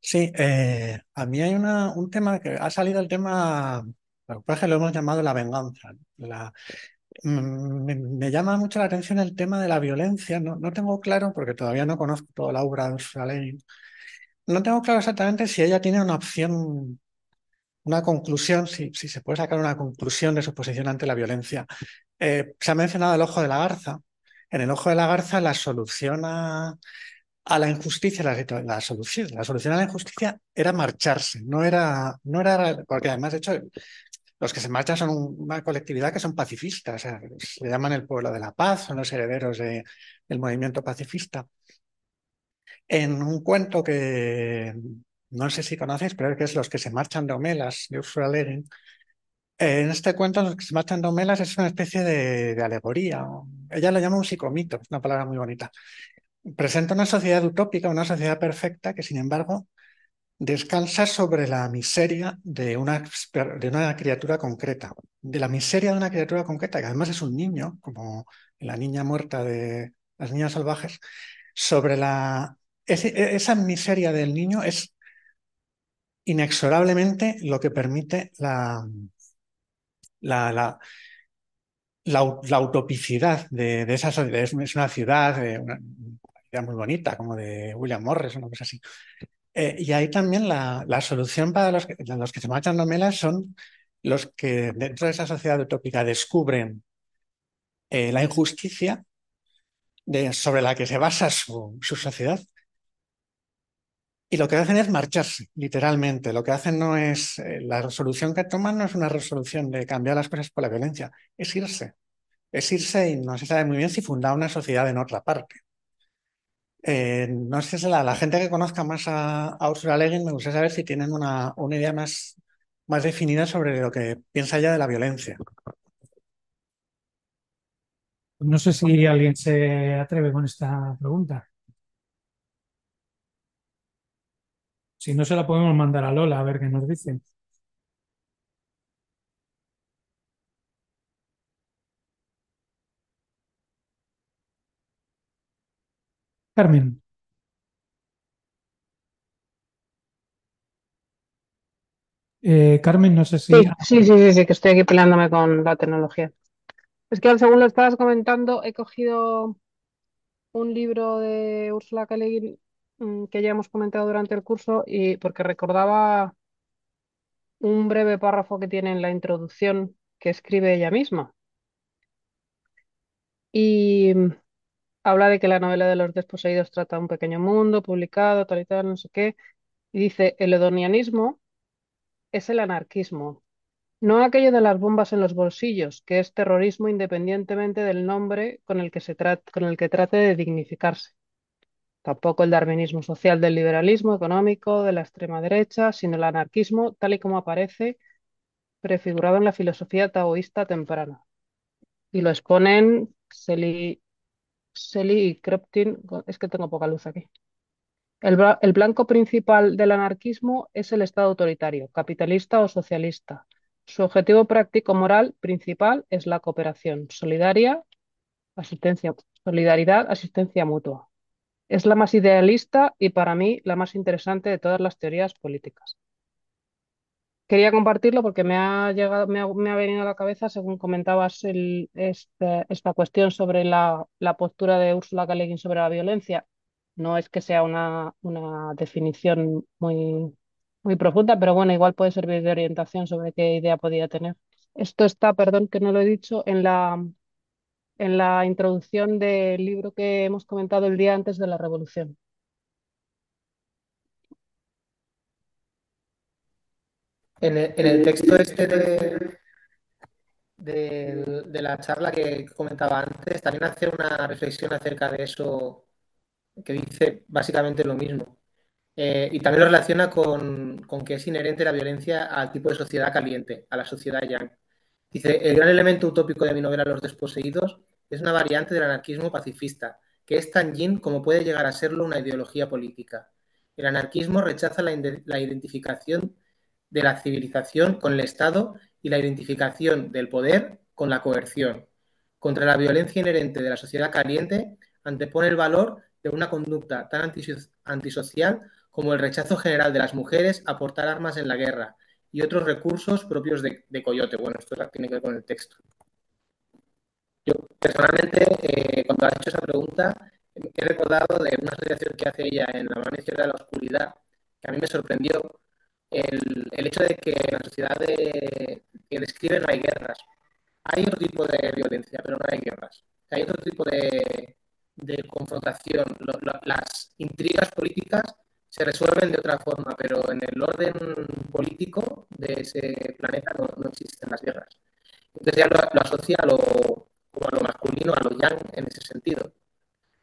Speaker 12: Sí, eh, a mí hay una, un tema que ha salido el tema, lo que lo hemos llamado la venganza. La, Mm, me, me, llama mucho la atención el tema de la violencia. No, no tengo claro, porque todavía no conozco toda la obra de Ursula no tengo claro exactamente si ella tiene una opción, una conclusión, si, se puede sacar una conclusión de su posición ante la violencia. Eh, se ha mencionado el ojo de la garza. En el ojo de la garza la solución a, la injusticia, la, la, solución, la solución a la injusticia era marcharse, no era, no era, porque además, de hecho, los que se marchan son una colectividad que son pacifistas, se llaman el pueblo de la paz, son los herederos de, del movimiento pacifista. En un cuento que no sé si conocéis, pero que es Los que se marchan de Homelas, de Ursula Le En este cuento, Los que se marchan de Homelas es una especie de, alegoría. Ella lo llama un psicomito, una palabra muy bonita. Presenta una sociedad utópica, una sociedad perfecta, que sin embargo descansa sobre la miseria de una, de una criatura concreta, de la miseria de una criatura concreta, que además es un niño, como la niña muerta de las niñas salvajes, sobre la... esa miseria del niño es inexorablemente lo que permite la, la, la, la, utopicidad de, esa sociedad. Es, una ciudad, una, una muy bonita, como de William Morris, una cosa así. Eh, y ahí también la, la, solución para los que, los que se marchan nomelas son los que dentro de esa sociedad utópica descubren eh, la injusticia de, sobre la que se basa su, su, sociedad. Y lo que hacen es marcharse, literalmente. Lo que hacen no es, eh, la resolución que toman no es una resolución de cambiar las cosas por la violencia, es irse. Es irse y no se sabe muy bien si fundar una sociedad en otra parte. Eh, no sé si la, gente que conozca más a, a Ursula me gustaría saber si tienen una, una idea más, más definida sobre lo que piensa ella de la violencia.
Speaker 2: No sé si alguien se atreve con esta pregunta. Si no, se la podemos mandar a Lola a ver qué nos dice. Carmen. Eh, Carmen, no sé si...
Speaker 8: Sí, sí, sí, sí, que estoy aquí peleándome con la tecnología. Es que según lo estabas comentando, he cogido un libro de Ursula K. que ya hemos comentado durante el curso y porque recordaba un breve párrafo que tiene en la introducción que escribe ella misma. Y habla de que la novela de los desposeídos trata un pequeño mundo publicado, tal y tal, no sé qué. Y dice, el hedonianismo es el anarquismo, no aquello de las bombas en los bolsillos, que es terrorismo independientemente del nombre con el que, se con el que trate de dignificarse. Tampoco el darwinismo social del liberalismo económico de la extrema derecha, sino el anarquismo tal y como aparece prefigurado en la filosofía taoísta temprana. Y lo exponen Seli, Seli y Kroptin, es que tengo poca luz aquí. El, el blanco principal del anarquismo es el Estado autoritario, capitalista o socialista. Su objetivo práctico moral principal es la cooperación solidaria, asistencia, solidaridad, asistencia mutua. Es la más idealista y para mí la más interesante de todas las teorías políticas. Quería compartirlo porque me ha, llegado, me ha, venido a la cabeza, según comentabas, este, esta cuestión sobre la, la postura de Úrsula Guin sobre la violencia No es que sea una, una definición muy, muy profunda, pero bueno, igual puede servir de orientación sobre qué idea podía tener. Esto está, perdón que no lo he dicho, en la, en la introducción del libro que hemos comentado el día antes de la Revolución.
Speaker 11: En el, en el texto este de, de, de la charla que comentaba antes, también hace una reflexión acerca de eso que dice básicamente lo mismo. Eh, y también lo relaciona con, con, que es inherente la violencia al tipo de sociedad caliente, a la sociedad yang. Dice, el gran elemento utópico de mi novela Los desposeídos es una variante del anarquismo pacifista, que es tan yin como puede llegar a serlo una ideología política. El anarquismo rechaza la, identificación de la civilización con el Estado y la identificación del poder con la coerción. Contra la violencia inherente de la sociedad caliente, antepone el valor de una conducta tan antisocial como el rechazo general de las mujeres a portar armas en la guerra y otros recursos propios de, de Coyote. Bueno, esto tiene que ver con el texto. Yo personalmente, eh, cuando ha hecho esa pregunta, he recordado de una asociación que hace ella en La mano de la oscuridad, que a mí me sorprendió el, hecho de que en la sociedad de, que describe no hay guerras. Hay otro tipo de violencia, pero no hay guerras. Hay otro tipo de, confrontación. Las intrigas políticas se resuelven de otra forma, pero en el orden político de ese planeta no, no existen las guerras. Entonces ya lo, lo asocia a lo, como a lo masculino, a lo yang en ese sentido.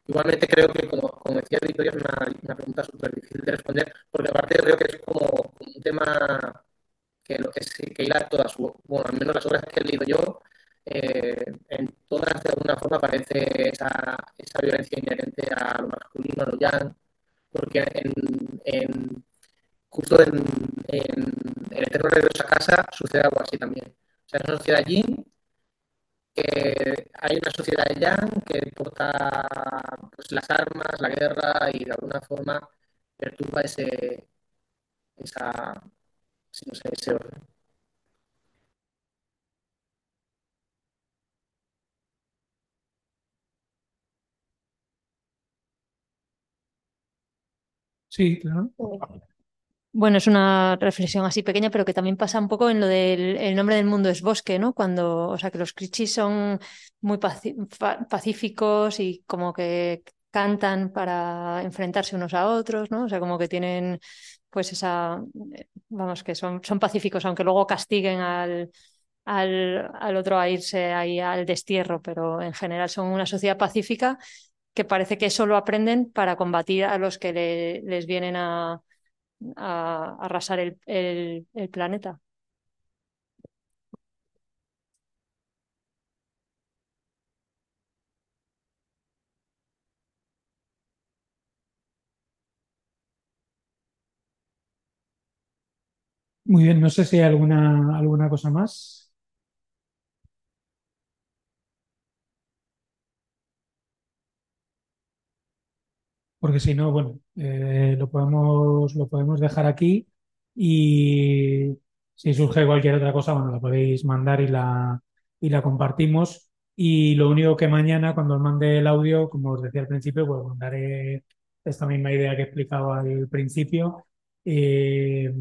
Speaker 11: Igualmente creo que, como, como decía Victoria, es una, una pregunta súper difícil de responder, porque aparte creo que es como un tema que lo que, es, que hila todas bueno, al menos las obras que he leído yo, eh, en todas de alguna forma aparece esa, esa violencia inherente a lo masculino, a lo yang, porque en, en justo en, en, El Eterno Regreso a Casa sucede algo así también. O sea, es una sociedad yin, que hay una sociedad yang que porta pues, las armas, la guerra y de alguna forma perturba ese, esa, no sé, ese orden.
Speaker 2: Sí, claro.
Speaker 4: Bueno, es una reflexión así pequeña, pero que también pasa un poco en lo del el nombre del mundo es bosque, ¿no? Cuando, o sea, que los crichis son muy pacíficos y como que cantan para enfrentarse unos a otros, ¿no? O sea, como que tienen pues esa, vamos, que son, son pacíficos, aunque luego castiguen al, al, al otro a irse ahí al destierro, pero en general son una sociedad pacífica que parece que eso lo aprenden para combatir a los que le, les vienen a, a arrasar el, el, el planeta.
Speaker 2: Muy bien, no sé si hay alguna, alguna cosa más. Porque si no, bueno, eh, lo podemos, lo podemos dejar aquí y si surge cualquier otra cosa, bueno, la podéis mandar y la, y la compartimos. Y lo único que mañana, cuando os mande el audio, como os decía al principio, pues mandaré esta misma idea que he explicado al principio. Eh,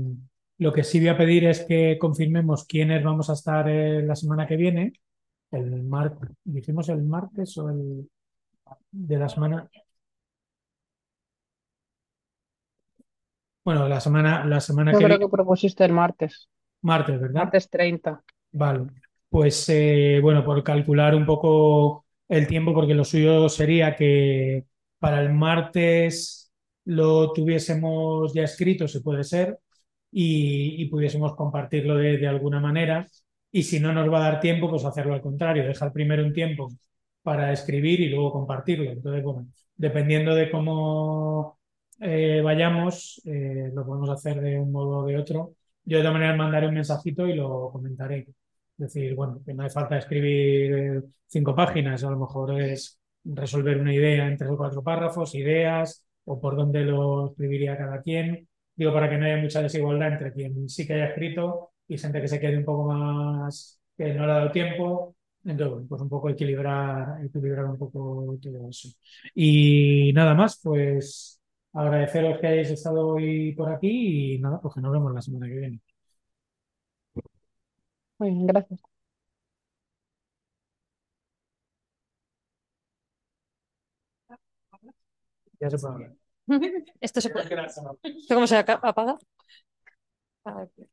Speaker 2: lo que sí voy a pedir es que confirmemos quiénes vamos a estar eh, la semana que viene. El martes, dijimos el martes o el de la semana. Bueno, la semana, la semana
Speaker 8: Yo
Speaker 2: que
Speaker 8: creo
Speaker 2: viene.
Speaker 8: que propusiste el martes,
Speaker 2: Martes, ¿verdad?
Speaker 8: martes 30.
Speaker 2: Vale. Pues eh, bueno, por calcular un poco el tiempo, porque lo suyo sería que para el martes lo tuviésemos ya escrito, si puede ser, y, y pudiésemos compartirlo de, de alguna manera. Y si no nos va a dar tiempo, pues hacerlo al contrario, dejar primero un tiempo para escribir y luego compartirlo. Entonces, bueno, dependiendo de cómo eh, vayamos, eh, lo podemos hacer de un modo o de otro. Yo de todas maneras mandaré un mensajito y lo comentaré. Es decir, bueno, que no hace falta escribir cinco páginas, a lo mejor es resolver una idea en tres o cuatro párrafos, ideas, o por dónde lo escribiría cada quien. Digo, para que no haya mucha desigualdad entre quien sí que haya escrito y gente que se quede un poco más, que no le ha dado tiempo. Entonces, pues un poco equilibrar, equilibrar un poco todo eso. Y nada más, pues agradeceros que hayáis estado hoy por aquí y nada, pues que nos vemos la semana que viene.
Speaker 8: Muy bien, gracias.
Speaker 2: Ya se puede hablar. [laughs]
Speaker 4: Esto se puede. ¿Esto cómo se apaga? Ah, aquí.